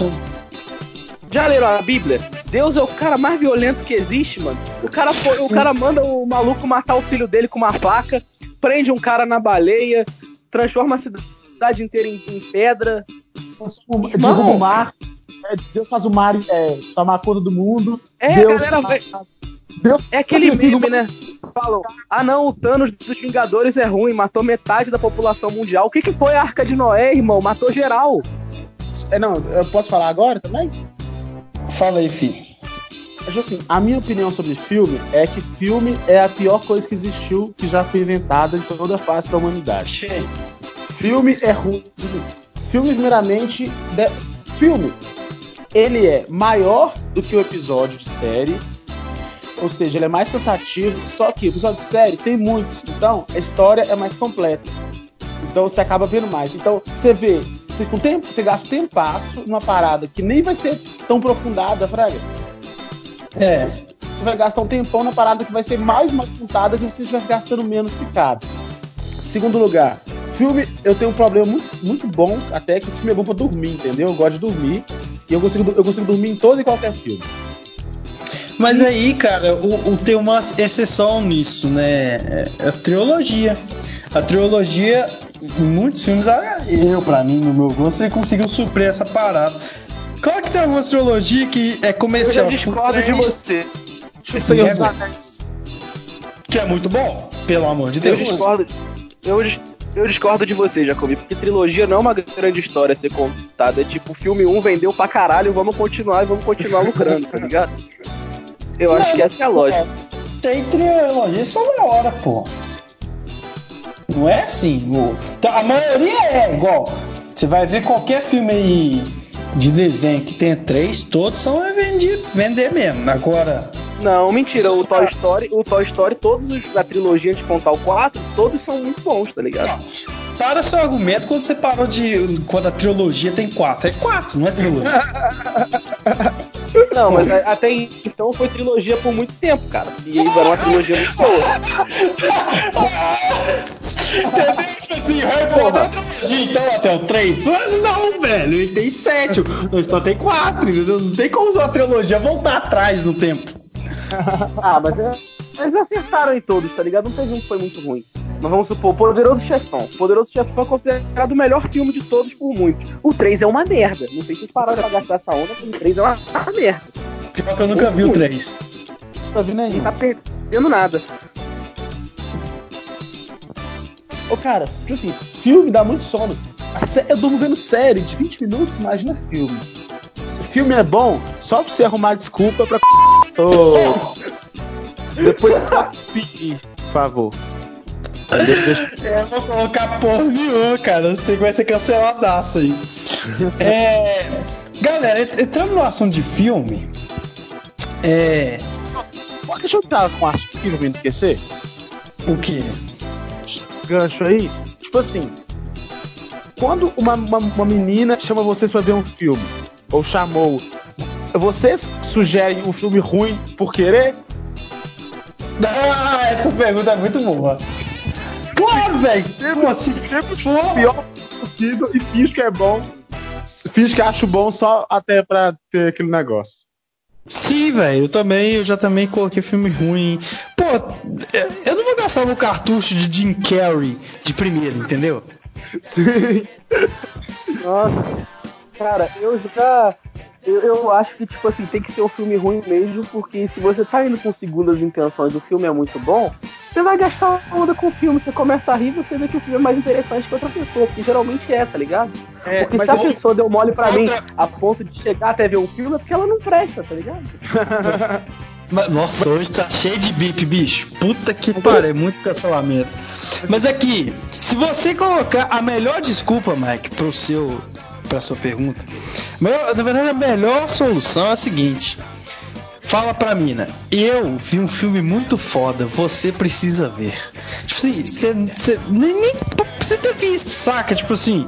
A: já leram a Bíblia? Deus é o cara mais violento que existe, mano. O cara, foi- o cara manda o maluco matar o filho dele com uma faca, prende um cara na baleia, transforma a cidade inteira em, em pedra. Irmão.
C: derruba o mar. É, Deus faz o mar é, tomar conta do mundo.
A: É,
C: Deus
A: galera
C: faz-
A: vê- É aquele meme, né? Falam, ah não, o Thanos dos Vingadores é ruim, matou metade da população mundial. O que, que foi a Arca de Noé, irmão? Matou geral.
C: É, não, eu posso falar agora também?
B: Fala aí, fi.
C: Acho assim, a minha opinião sobre filme é que filme é a pior coisa que existiu, que já foi inventada em toda a face da humanidade. Filme é ruim. Assim, filme, primeiramente, de- filme, ele é maior do que o episódio de série, ou seja, ele é mais cansativo, só que o episódio de série tem muitos, então a história é mais completa. Então você acaba vendo mais. Então você vê, você, com tempo, você gasta tempasso numa parada que nem vai ser tão aprofundada, Fraga.
B: É,
C: Você vai gastar um tempão na parada que vai ser mais mal contada que se você estivesse gastando menos picado. Segundo lugar, filme, eu tenho um problema muito, muito bom, até que o filme é bom pra dormir, entendeu? Eu gosto de dormir. E eu consigo, eu consigo dormir em todo e qualquer filme.
B: Mas aí, cara, o, o- tem uma exceção nisso, né? É a trilogia. A trilogia, em muitos filmes, ah, eu, pra mim, no meu gosto, ele conseguiu suprir essa parada. Claro que tem algumas trilogias que é
A: Eu
B: comercial.
A: já discordo de você.
C: Tipo, Senhor dos
B: Nego.
C: Anéis.
B: Que é muito bom, pelo amor de
A: Eu
B: Deus.
A: discordo. Eu, eu discordo de você, Jacobi, porque trilogia não é uma grande história a ser contada. É tipo, filme 1 vendeu pra caralho, vamos continuar e vamos continuar lucrando, tá ligado? Eu acho que essa é a lógica.
B: Tem trilogia, são da hora, pô. Não é assim. o- tá, A maioria é igual. Você vai ver qualquer filme aí de desenho que tenha três, todos são é vender, vender mesmo. Agora,
A: Não, mentira, o Toy Story, o Toy Story, todos os da trilogia de contar o 4, todos são muito bons, tá ligado?
B: para seu argumento quando você parou de. Quando a trilogia tem quatro. É quatro, não é trilogia.
A: Não, mas até então foi trilogia por muito tempo, cara. E aí era uma trilogia muito boa.
B: Entendeu? Assim, Harry Potter é trilogia, então até o 3? Não, velho, ele tem 7, o Toy Story tem 4, entendeu? Não tem como usar a trilogia voltar atrás no tempo.
A: ah, mas é, eles acertaram em todos, tá ligado? Não teve um que foi muito ruim. Mas vamos supor, Poderoso Chefão. Poderoso Chefão é considerado o melhor filme de todos por muito. O 3 é uma merda. Não sei se vocês pararam pra gastar essa onda, mas o 3 é uma, uma merda.
B: Pior que eu nunca vi o 3.
C: Tá vendo aí?
A: Não tá perdendo nada.
C: Ô, cara, tipo assim, filme dá muito sono. Eu durmo vendo série de 20 minutos, imagina filme. Filme é bom, só pra você arrumar desculpa pra. Ô. Depois por favor.
B: É, eu vou colocar porra nenhuma, cara. Eu sei que vai ser canceladaço aí. É, galera, en- entrando no assunto de filme, é.
C: Deixa eu dar um assunto aqui não esquecer.
B: O quê?
C: Gancho aí. Tipo assim, quando uma, uma, uma menina chama vocês pra ver um filme, ou chamou, vocês sugerem um filme ruim por querer?
B: Ah, essa pergunta é muito boa. Claro, velho! Assim?
C: Sempre for o pior possível e finge que é bom. Finge que acho bom só até pra ter aquele negócio.
B: Sim, velho, eu também, eu já também coloquei filme ruim. Pô, eu não vou gastar meu cartucho de Jim Carrey de primeiro, entendeu?
C: Sim.
A: Nossa, cara, eu já. Eu, eu acho que, tipo assim, tem que ser um filme ruim mesmo, porque se você tá indo com segundas intenções e o filme é muito bom, você vai gastar onda com o filme, você começa a rir você vê que o filme é mais interessante que outra pessoa, que geralmente é, tá ligado?
C: É,
A: Porque se a
C: eu-
A: pessoa deu mole pra mim
B: outra-
A: a ponto de chegar até ver um filme, é porque ela não presta, tá ligado?
B: Mas, Nossa, hoje tá cheio de bip, bicho. Puta que pariu, é muito cancelamento. Mas aqui, se você colocar a melhor desculpa, Mike, pro seu, pra sua pergunta, na verdade a melhor solução é a seguinte: fala pra mina, eu vi um filme muito foda, você precisa ver. Tipo assim, você você- nem, nem precisa ter visto, saca? Tipo assim.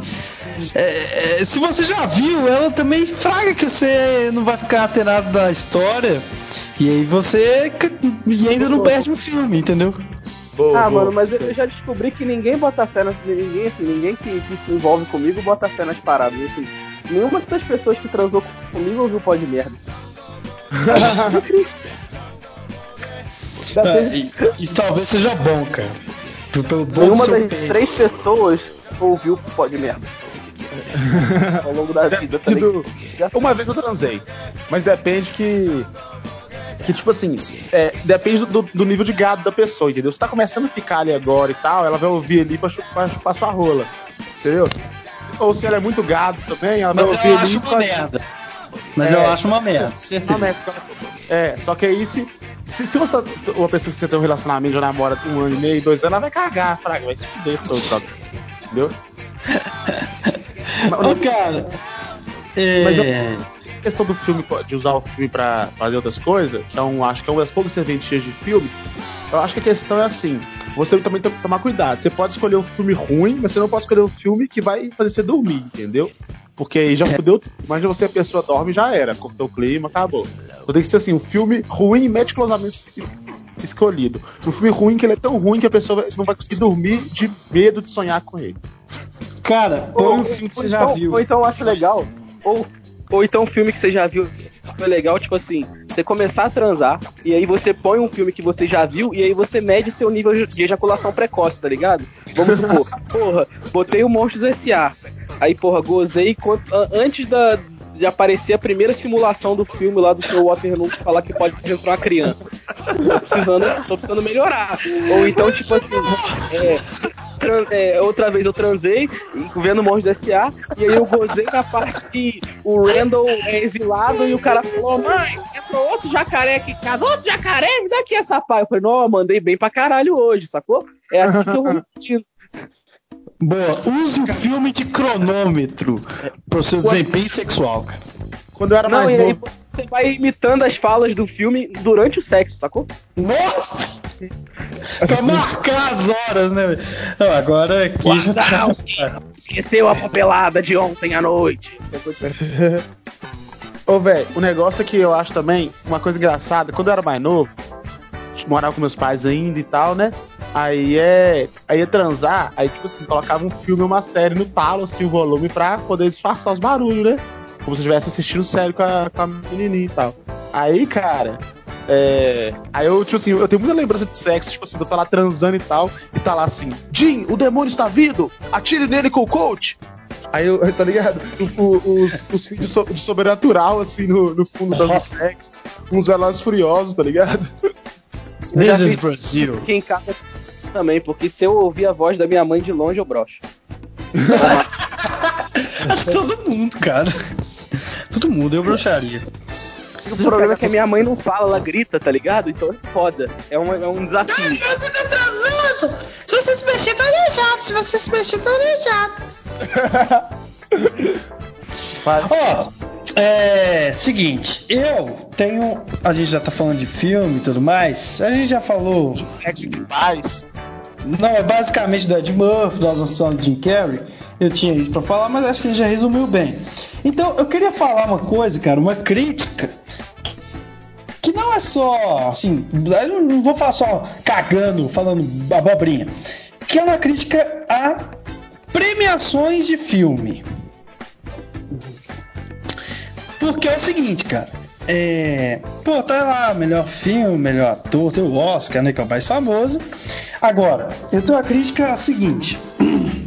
B: é, é, se você já viu, ela também fraga que você não vai ficar atenado da história. E aí você e ainda não perde um filme, entendeu?
C: Boa,
A: ah,
C: boa.
A: mano, mas eu já descobri que ninguém bota fé nas. Ninguém, assim, ninguém que, que se envolve comigo bota fé nas paradas. Assim, nenhuma das pessoas que transou comigo ouviu pó de merda.
B: E- isso talvez seja bom, cara. Pelo bom
A: Nenhuma das
B: pênis.
A: três pessoas ouviu pó de merda. Ao longo da vida, tá
C: do- Uma vez eu transei. Mas depende que. Que, tipo assim, é, depende do, do nível de gado da pessoa, entendeu? Se tá começando a ficar ali agora e tal, ela vai ouvir ali pra chupar, chupar sua rola. Entendeu? Ou se ela é muito gado também, ela
B: Mas
C: vai
B: eu
C: ouvir ali
B: acho uma
C: pra-
B: merda. Mas
C: É.
B: eu acho uma merda.
C: Uma
B: Certeza.
C: merda. É, só que aí se, se, se você, uma pessoa que você tem um relacionamento, já namora um ano e meio, dois anos, ela vai cagar, fraga, vai se fuder todo? Entendeu? Mas,
B: Ô, cara. É...
C: Mas a questão do filme, de usar o filme pra fazer outras coisas, que é um, acho que é uma das poucas serventias de filme, eu acho que a questão é assim, você também tem que tomar cuidado. Você pode escolher um filme ruim, mas você não pode escolher um filme que vai fazer você dormir, entendeu? Porque aí já fudeu tudo. Imagina você, a pessoa dorme já era, cortou o clima, acabou. Então tem que ser assim, um filme ruim e meticulosamente es- escolhido. Um filme ruim que ele é tão ruim que a pessoa não vai conseguir dormir de medo de sonhar com ele.
B: Cara, põe um filme que você já
A: então,
B: viu.
A: Ou então eu acho legal. Ou, ou então um filme que você já viu foi legal, tipo assim, você começar a transar, e aí você põe um filme que você já viu, e aí você mede seu nível de ejaculação precoce, tá ligado? Vamos supor, porra, botei o Monstros S.A. Aí, porra, gozei antes da, de aparecer a primeira simulação do filme lá do seu Waterloo falar que pode entrar uma criança. Tô precisando, tô precisando melhorar. Ou então, tipo assim, é, é, outra vez eu transei vendo Monstros S.A. e aí eu gozei na parte que o Randall é exilado e o cara falou: Mãe, entrou outro jacaré aqui em casa, outro jacaré, me dá aqui essa pá. Eu falei: Não, mandei bem pra caralho hoje, sacou? É assim que eu vou.
B: Boa, use o filme de cronômetro pro seu desempenho sexual, cara.
C: Quando eu era
A: Não,
C: mais
A: e aí
C: novo.
A: você vai imitando as falas do filme durante o sexo, sacou?
B: Nossa! pra marcar as horas, né? Não, agora aqui já tá.
A: Esqueceu a papelada de ontem à noite.
C: Ô, velho, o negócio é que eu acho também uma coisa engraçada. Quando eu era mais novo, morava com meus pais ainda e tal, né? Aí é. Aí é transar, aí tipo assim, colocava um filme ou uma série no talo, assim, o volume, pra poder disfarçar os barulhos, né? Como se estivesse assistindo série com a, com a menininha e tal. Aí, cara, é... Aí eu, tipo assim, eu tenho muita lembrança de sexo, tipo assim, eu tô lá transando e tal, e tá lá assim, Jim, o demônio está vindo! Atire nele com o coach! Aí eu, tá ligado? O, os, os filhos de, de sobrenatural, assim, no, no fundo dos sexos, uns velozes furiosos, tá ligado?
B: This is Brasil.
A: Aqui em casa também, porque se eu ouvir a voz da minha mãe de longe, eu brocho.
B: Acho que todo mundo, cara. Todo mundo, eu broxaria.
A: O problema é que a minha mãe não fala, ela grita, tá ligado? Então é foda. É um, é um desafio.
B: Você tá atrasando! Se você se mexer, tá aleijado. Se você se mexer, tá aleijado. Ó, é. Seguinte, eu tenho. A gente já tá falando de filme e tudo mais. A gente já falou.
C: Sexo de paz.
B: Não, é basicamente do Ed Murphy, da noção de Jim Carrey. Eu tinha isso pra falar, mas acho que ele já resumiu bem. Então, eu queria falar uma coisa, cara, uma crítica. Que não é só, assim, eu não vou falar só cagando, falando abobrinha. Que é uma crítica a premiações de filme. Porque é o seguinte, cara. É, pô, tá lá, melhor filme, melhor ator, tem o Oscar, né, que é o mais famoso. Agora, eu tenho a crítica seguinte: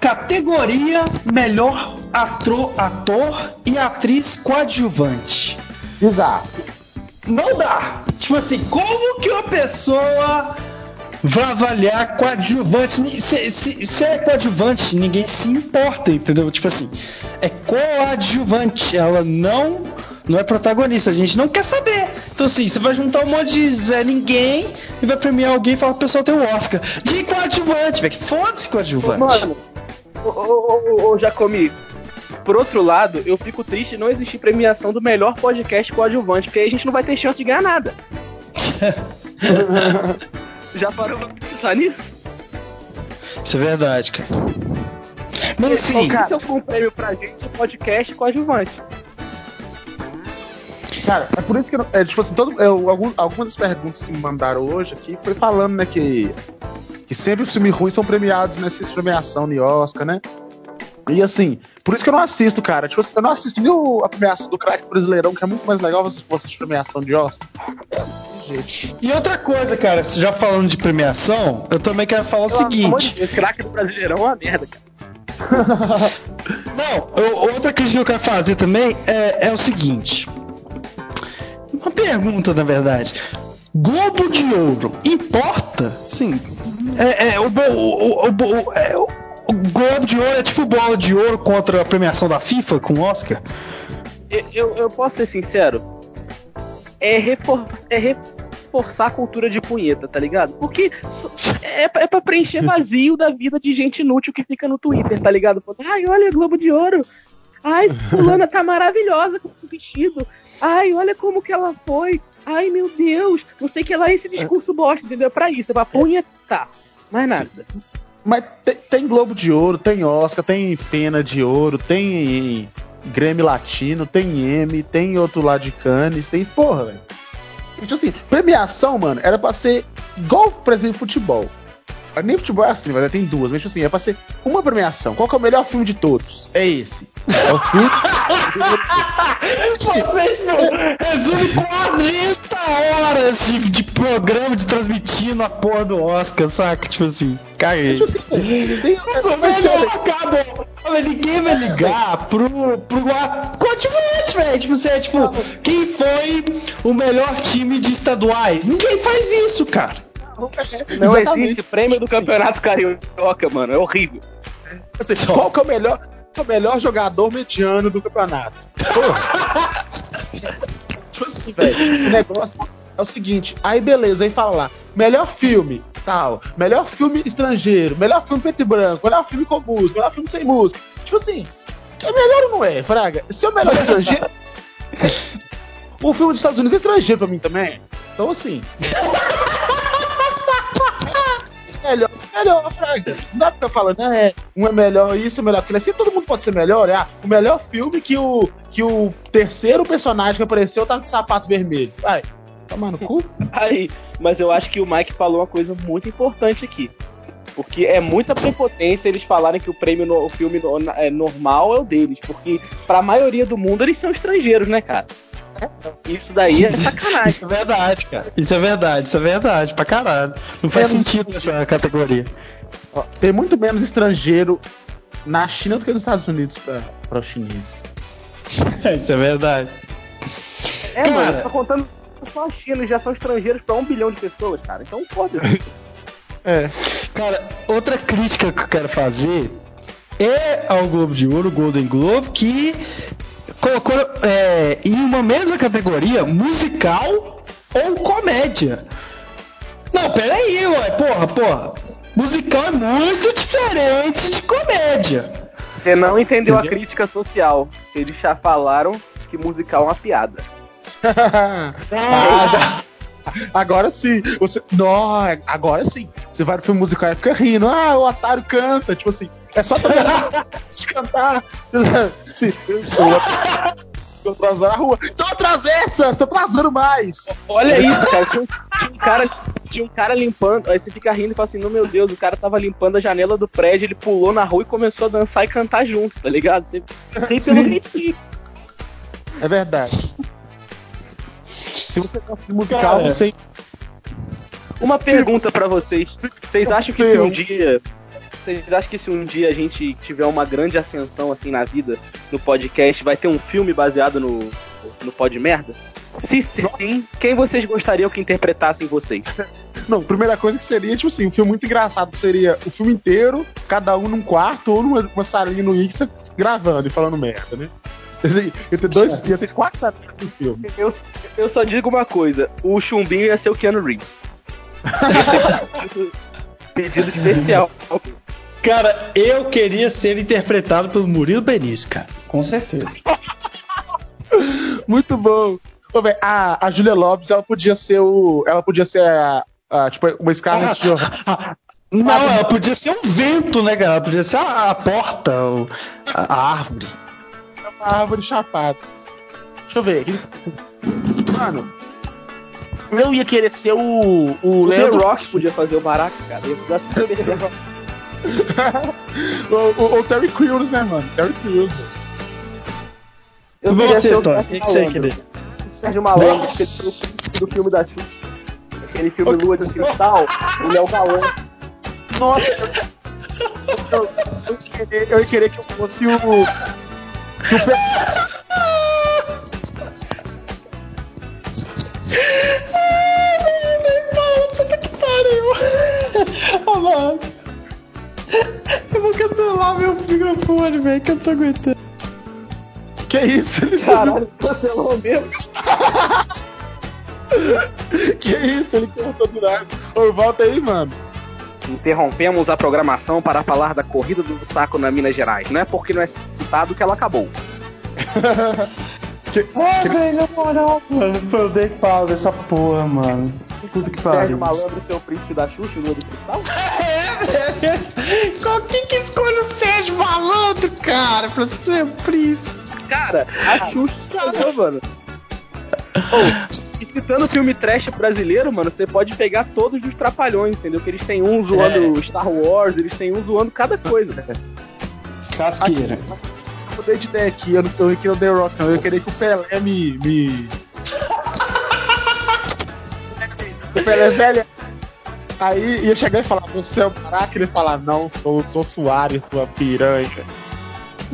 B: categoria melhor ator, ator e atriz coadjuvante.
C: Exato.
B: Não dá. Tipo assim, como que uma pessoa vai avaliar coadjuvante? Se, se, se é coadjuvante, ninguém se importa, entendeu? Tipo assim, é coadjuvante. Ela não não é protagonista. A gente não quer saber. Então assim, você vai juntar um monte de Zé Ninguém e vai premiar alguém e falar que o pessoal tem um Oscar. De coadjuvante, velho. Foda-se coadjuvante.
A: Mano, ô, ô, ô, ô, Jacomi, por outro lado, eu fico triste não existir premiação do melhor podcast coadjuvante, porque aí a gente não vai ter chance de ganhar nada. Já parou pra pensar nisso?
B: Isso é verdade, cara. Mas assim,
A: Esse é um prêmio pra gente, podcast coadjuvante.
C: Cara, é por isso que eu, é, tipo assim, todo, é, algum, algumas das perguntas que me mandaram hoje aqui foi falando, né, que, que sempre os filmes ruins são premiados nessa premiação de Oscar, né? E assim, por isso que eu não assisto, cara. Tipo assim, eu não assisto nem o- a premiação do craque brasileirão, que é muito mais legal se fosse de premiação de Oscar.
B: E outra coisa, cara, já falando de premiação, eu também quero falar o
A: Pelo de
B: seguinte.
A: Deus, craque do Brasileirão é uma merda, cara.
B: Não, eu- outra crítica que eu quero fazer também é, é o seguinte. Uma pergunta, na verdade. Globo de Ouro importa? Sim. É, é, o, o, o, o- é, o- o Globo de Ouro é tipo bola de ouro contra a premiação da FIFA com o Oscar?
A: Eu, eu, eu posso ser sincero? É, refor é reforçar a cultura de punheta, tá ligado? Porque é, pra- é pra preencher vazio da vida de gente inútil que fica no Twitter, tá ligado? Ai, olha, Globo de Ouro. Ai, fulana tá maravilhosa com esse vestido. Ai, olha como que ela foi. Ai, meu Deus. Não sei que lá esse discurso bosta, entendeu? É pra isso, é pra punhetar. Mais nada.
C: Mas te- tem Globo de Ouro, tem Oscar, tem Pena de Ouro, tem Grêmio Latino, tem M, tem outro lá de Cannes, tem porra, velho. Tipo assim, premiação, mano, era pra ser igual, por exemplo, futebol. Mas Nem futebol é assim, mas tem duas, mas tipo assim, é pra ser uma premiação. Qual que é o melhor filme de todos? É esse. É o filme.
B: Vocês, meu, resume 40 horas de, de programa de transmitindo a porra do Oscar, saca? Tipo assim, caguei.
C: tipo assim, tem,
B: Mas o olha, ninguém vai ligar pro, pro coadjuvante, velho. Tipo, você é tipo, quem foi o melhor time de estaduais? Ninguém faz isso, cara.
A: Não
C: Exatamente.
A: existe prêmio do
C: Sim.
A: Campeonato Carioca, mano. É horrível.
C: Assim, qual que é o melhor, é o melhor jogador mediano do campeonato? Tipo assim, velho, o negócio é o seguinte, aí beleza, aí fala lá, melhor filme, tal, melhor filme estrangeiro, melhor filme preto e branco, melhor filme com música, melhor filme sem música. Tipo assim, é melhor ou não é, Fraga? Se é o melhor estrangeiro. o filme dos Estados Unidos é estrangeiro pra mim também. Então assim. Melhor, melhor, Fraga. Não dá pra falar, né? Um é melhor isso, é melhor aquilo. Assim todo mundo pode ser melhor, é ah, o melhor filme que o, que o terceiro personagem que apareceu tá com sapato vermelho. Vai, toma no cu.
A: Aí, mas eu acho que o Mike falou uma coisa muito importante aqui. Porque é muita prepotência eles falarem que o prêmio no o filme no, é normal é o deles. Porque pra maioria do mundo eles são estrangeiros, né, cara? Isso daí é sacanagem.
B: Isso é verdade, cara. Isso é verdade, isso é verdade, pra caralho. Não faz
C: É,
B: sentido essa categoria.
C: Ó, tem muito menos estrangeiro na China do que nos Estados Unidos para os chineses.
B: Isso é verdade.
A: É,
B: Cara.
A: mano, tá contando só a China, eles já são estrangeiros pra um bilhão de pessoas, cara. Então foda-se.
C: É.
B: Cara, outra crítica que eu quero fazer é ao Globo de Ouro, Golden Globe, que colocou é, uma mesma categoria musical ou comédia. Não, peraí, ué, porra, porra. Musical é muito diferente de comédia.
A: Você não entendeu a crítica social. Eles já falaram que musical é uma piada.
C: Ah, agora sim. Você, não, agora sim. Você vai no filme musical e fica rindo. Ah, o Otário canta. Tipo assim, é só atravessar de cantar. Sim, eu estou atrasando a rua. Então atravessa, você tá atrasando mais.
A: Olha isso, cara. Tinha um, tinha um cara. Tinha um cara limpando. Aí você fica rindo e fala assim: Não, meu Deus, o cara tava limpando a janela do prédio, ele pulou na rua e começou a dançar e cantar junto, tá ligado? Você ri pelo ritmo.
C: É verdade. Se você gosta de musical,
B: Cara.
C: você.
A: Uma pergunta pra vocês. Vocês acham que se
C: Eu.
A: um dia. Vocês acham que se um dia a gente tiver uma grande ascensão assim na vida, no podcast, vai ter um filme baseado no, no Pod Merda? Se sim, quem vocês gostariam que interpretassem vocês?
C: Não, primeira coisa que seria, tipo assim, um filme muito engraçado seria o filme inteiro, cada um num quarto ou numa, numa salinha no Ix gravando e falando merda, né? Ia ter, dois, ia ter quatro salinhas no filme.
A: Eu, eu só digo uma coisa: o chumbinho ia ser o Keanu Reeves. Pedido especial.
B: Cara, eu queria ser interpretado pelo Murilo Benício, cara. Com certeza.
C: Muito bom. Ô, véi, a, a Julia Lopes, ela podia ser o. Ela podia ser a. a, tipo, uma Scarlett Johansson.
B: Não, ela podia ser um vento, né, cara? Ela podia ser a, a porta, o- a, a árvore.
C: uma árvore chapada. Deixa eu ver aqui. Mano, eu ia querer ser o. O
A: O The
C: Leandro.
A: Rock podia fazer o Barack, cara. Ia.
C: o, o, o Terry Crews, né, mano? Terry Crews.
A: Eu
B: E
A: queria
B: você,
A: ser o
B: Tony? O
A: Sérgio
B: que, que você ia
A: Malandro.
B: querer?
A: O Sérgio Malandro,
B: Nossa.
A: que ele fez o príncipe do filme da Xuxa. Aquele filme Lua de Cristal, ele é o galã.
C: Nossa, eu, eu, eu, ia querer, eu que eu fosse o. Que o Pe-
B: Puta que pariu! Ô, mano. Eu vou cancelar meu microfone, velho, que eu não tô aguentando.
C: que isso? Ele
A: Caralho, cancelou mesmo.
C: Que isso? Ele cortou do nada. Ô, volta aí, mano.
A: Interrompemos a programação para falar da corrida do saco na Minas Gerais. Não é porque não é citado que ela acabou.
C: Que-
B: Ah, velho, na moral, mano, eu dei pau dessa porra, mano. Puta que
A: Sérgio
B: pariu.
A: Malandro, seu príncipe da Xuxa, Lua de Cristal?
B: É, velho. Qual quem que escolhe o Sérgio Malandro, cara, pra ser o príncipe?
A: Cara, a Xuxa escolheu, mano. Ô, e citando o filme trash brasileiro, mano, você pode pegar todos os trapalhões, entendeu? Que eles têm um zoando Star Wars, eles têm um zoando cada coisa.
B: Casqueira.
C: Mudei de ideia aqui. Eu não eu queria o The Rock, não. Eu queria que o Pelé me. me... o Pelé é velho. Aí ia chegar e falar, você é o Barack? Ele ia falar, não, sou, sou Soares, sua piranha.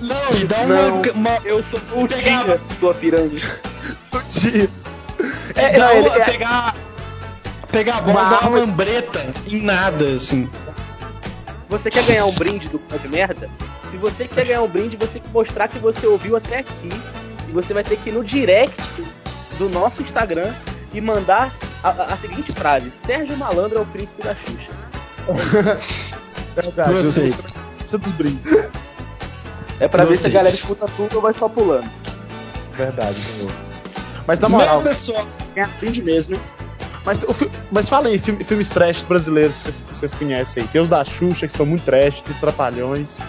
B: Não, e dá uma.
A: Não.
B: uma
A: Eu sou o. Tia, sua piranha.
C: Um dia.
B: é,
A: não, ele- é-
B: pegar. Pegar a bola
C: Uma
B: dar uma lambreta em nada, assim.
A: Você quer ganhar um brinde do Pode Merda? Se você quer ganhar um brinde, você tem que mostrar que você ouviu até aqui. E você vai ter que ir no direct do nosso Instagram e mandar a, a- a seguinte frase: Sérgio Malandro é o príncipe da Xuxa.
C: Verdade, eu sou precisa dos brindes.
A: É pra ver se
B: Gostei.
A: a galera escuta tudo ou vai só pulando.
C: Verdade, boa. Mas na moral,
B: Mas, pessoal,
C: ganhar brinde mesmo, hein? Mas, o mas fala aí, filme- filmes trash brasileiros que vocês, vocês conhecem aí. Tem os da Xuxa, que são muito trash, tem Trapalhões.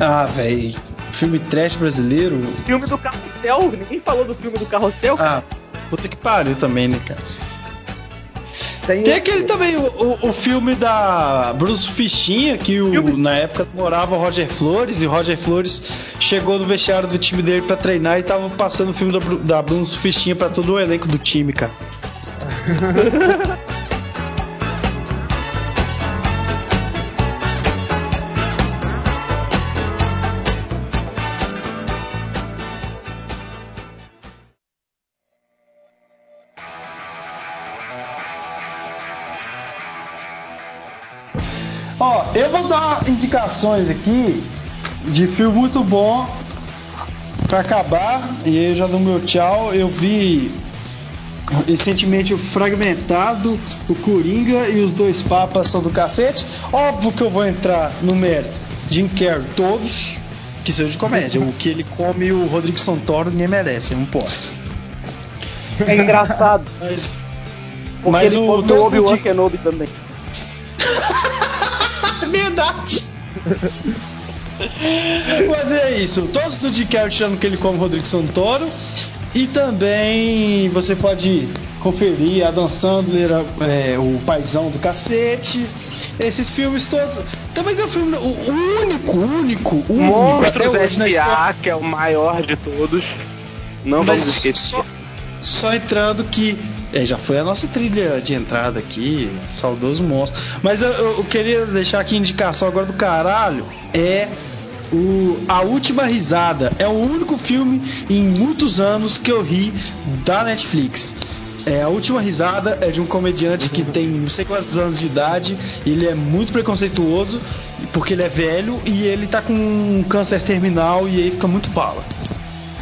B: Ah, velho. Filme trash brasileiro.
A: Filme do Carrossel, ninguém falou do filme do Carrossel.
B: Ah, puta que pariu também, né, cara? Tem, Tem aquele também, o, o, o, filme da Bruce Fichinha, que o, na época morava o Roger Flores, e o Roger Flores chegou no vestiário do time dele para treinar e tava passando o filme da, da Bruce Fichinha para todo o elenco do time, cara. vou dar indicações aqui de filme muito bom para acabar. E aí eu já dou meu tchau. Eu vi recentemente o Fragmentado, o Coringa e os dois papas são do cacete. Óbvio que eu vou entrar no mérito. Jim Carrey, todos que sejam de comédia. o que ele come o Rodrigo Santoro ninguém merece, não pode.
A: É engraçado. Mas, mas ele o, o Obi-Wan Kenobi também.
B: Verdade. Mas é isso. Todos do Jim Carrey chamam que ele come Rodrigo Santoro. E também você pode conferir a Dan Sandler, é, o paizão do cacete. Esses filmes todos. Também tem um filme. O único, único, único.
A: Monstros S.A., que é o maior de todos. Não Mas vamos esquecer.
B: Só, só entrando que é, já foi a nossa trilha de entrada aqui, saudoso monstro. Mas eu, eu queria deixar aqui a indicação agora do caralho. É o A Última Risada. É o único filme em muitos anos que eu ri da Netflix. É, a última risada é de um comediante que tem não sei quantos anos de idade, ele é muito preconceituoso, porque ele é velho e ele tá com um câncer terminal e aí fica muito bala.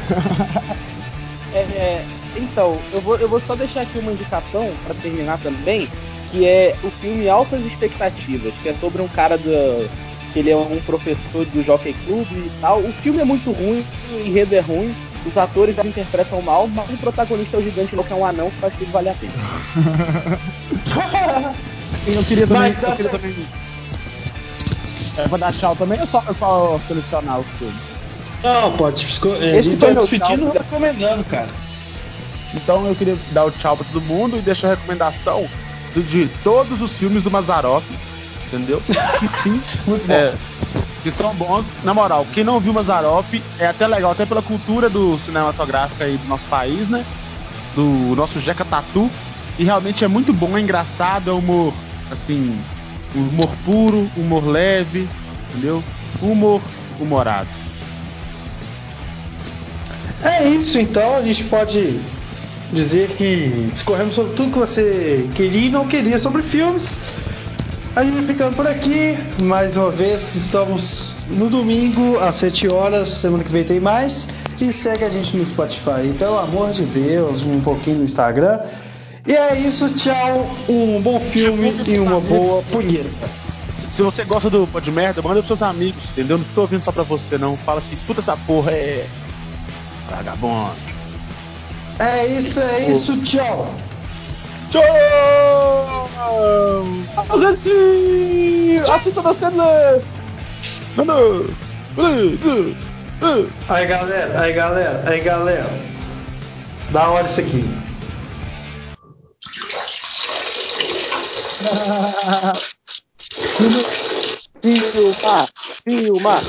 A: é, é, então, eu vou, eu vou só deixar aqui uma indicação para terminar também, que é o filme Altas Expectativas, que é sobre um cara do. que ele é um professor do Jockey Club e tal. O filme é muito ruim, o enredo é ruim, os atores interpretam mal, mas o protagonista é o gigante louco, é um anão que faz tudo valer a pena.
C: eu queria também. eu, queria também... eu vou dar tchau também ou só, só selecionar os filmes?
B: Não, pode. É, a gente tá despedindo e recomendando, cara.
C: Então eu queria dar o tchau pra todo mundo e deixar a recomendação de todos os filmes do Mazarop, entendeu? Que sim, é, que são bons. Na moral, quem não viu Mazarop é até legal, até pela cultura do cinematográfica aí do nosso país, né? Do nosso Jeca Tatu. E realmente é muito bom, é engraçado, é humor, assim, humor puro, humor leve, entendeu? Humor humorado.
B: É isso então, a gente pode dizer que discorremos sobre tudo que você queria e não queria sobre filmes. A gente vai ficando por aqui. Mais uma vez, estamos no domingo às 7 horas. Semana que vem tem mais. E segue a gente no Spotify. Pelo amor de Deus, um pouquinho no Instagram. E é isso, tchau. Um bom filme e uma boa punheta.
C: Se você gosta do Pode Merda, manda pros seus amigos, entendeu? Não estou ouvindo só pra você, não. Fala assim, escuta essa porra, é. Vagabundo.
B: É isso, é isso, tchau.
C: Tchau! gente! Assista na cena! Mano!
B: Aí galera, aí galera, aí galera. Da hora isso aqui.
A: filma, filma.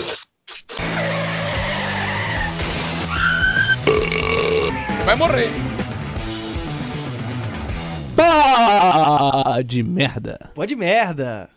C: Você vai morrer.
D: Pá de merda. Pode merda.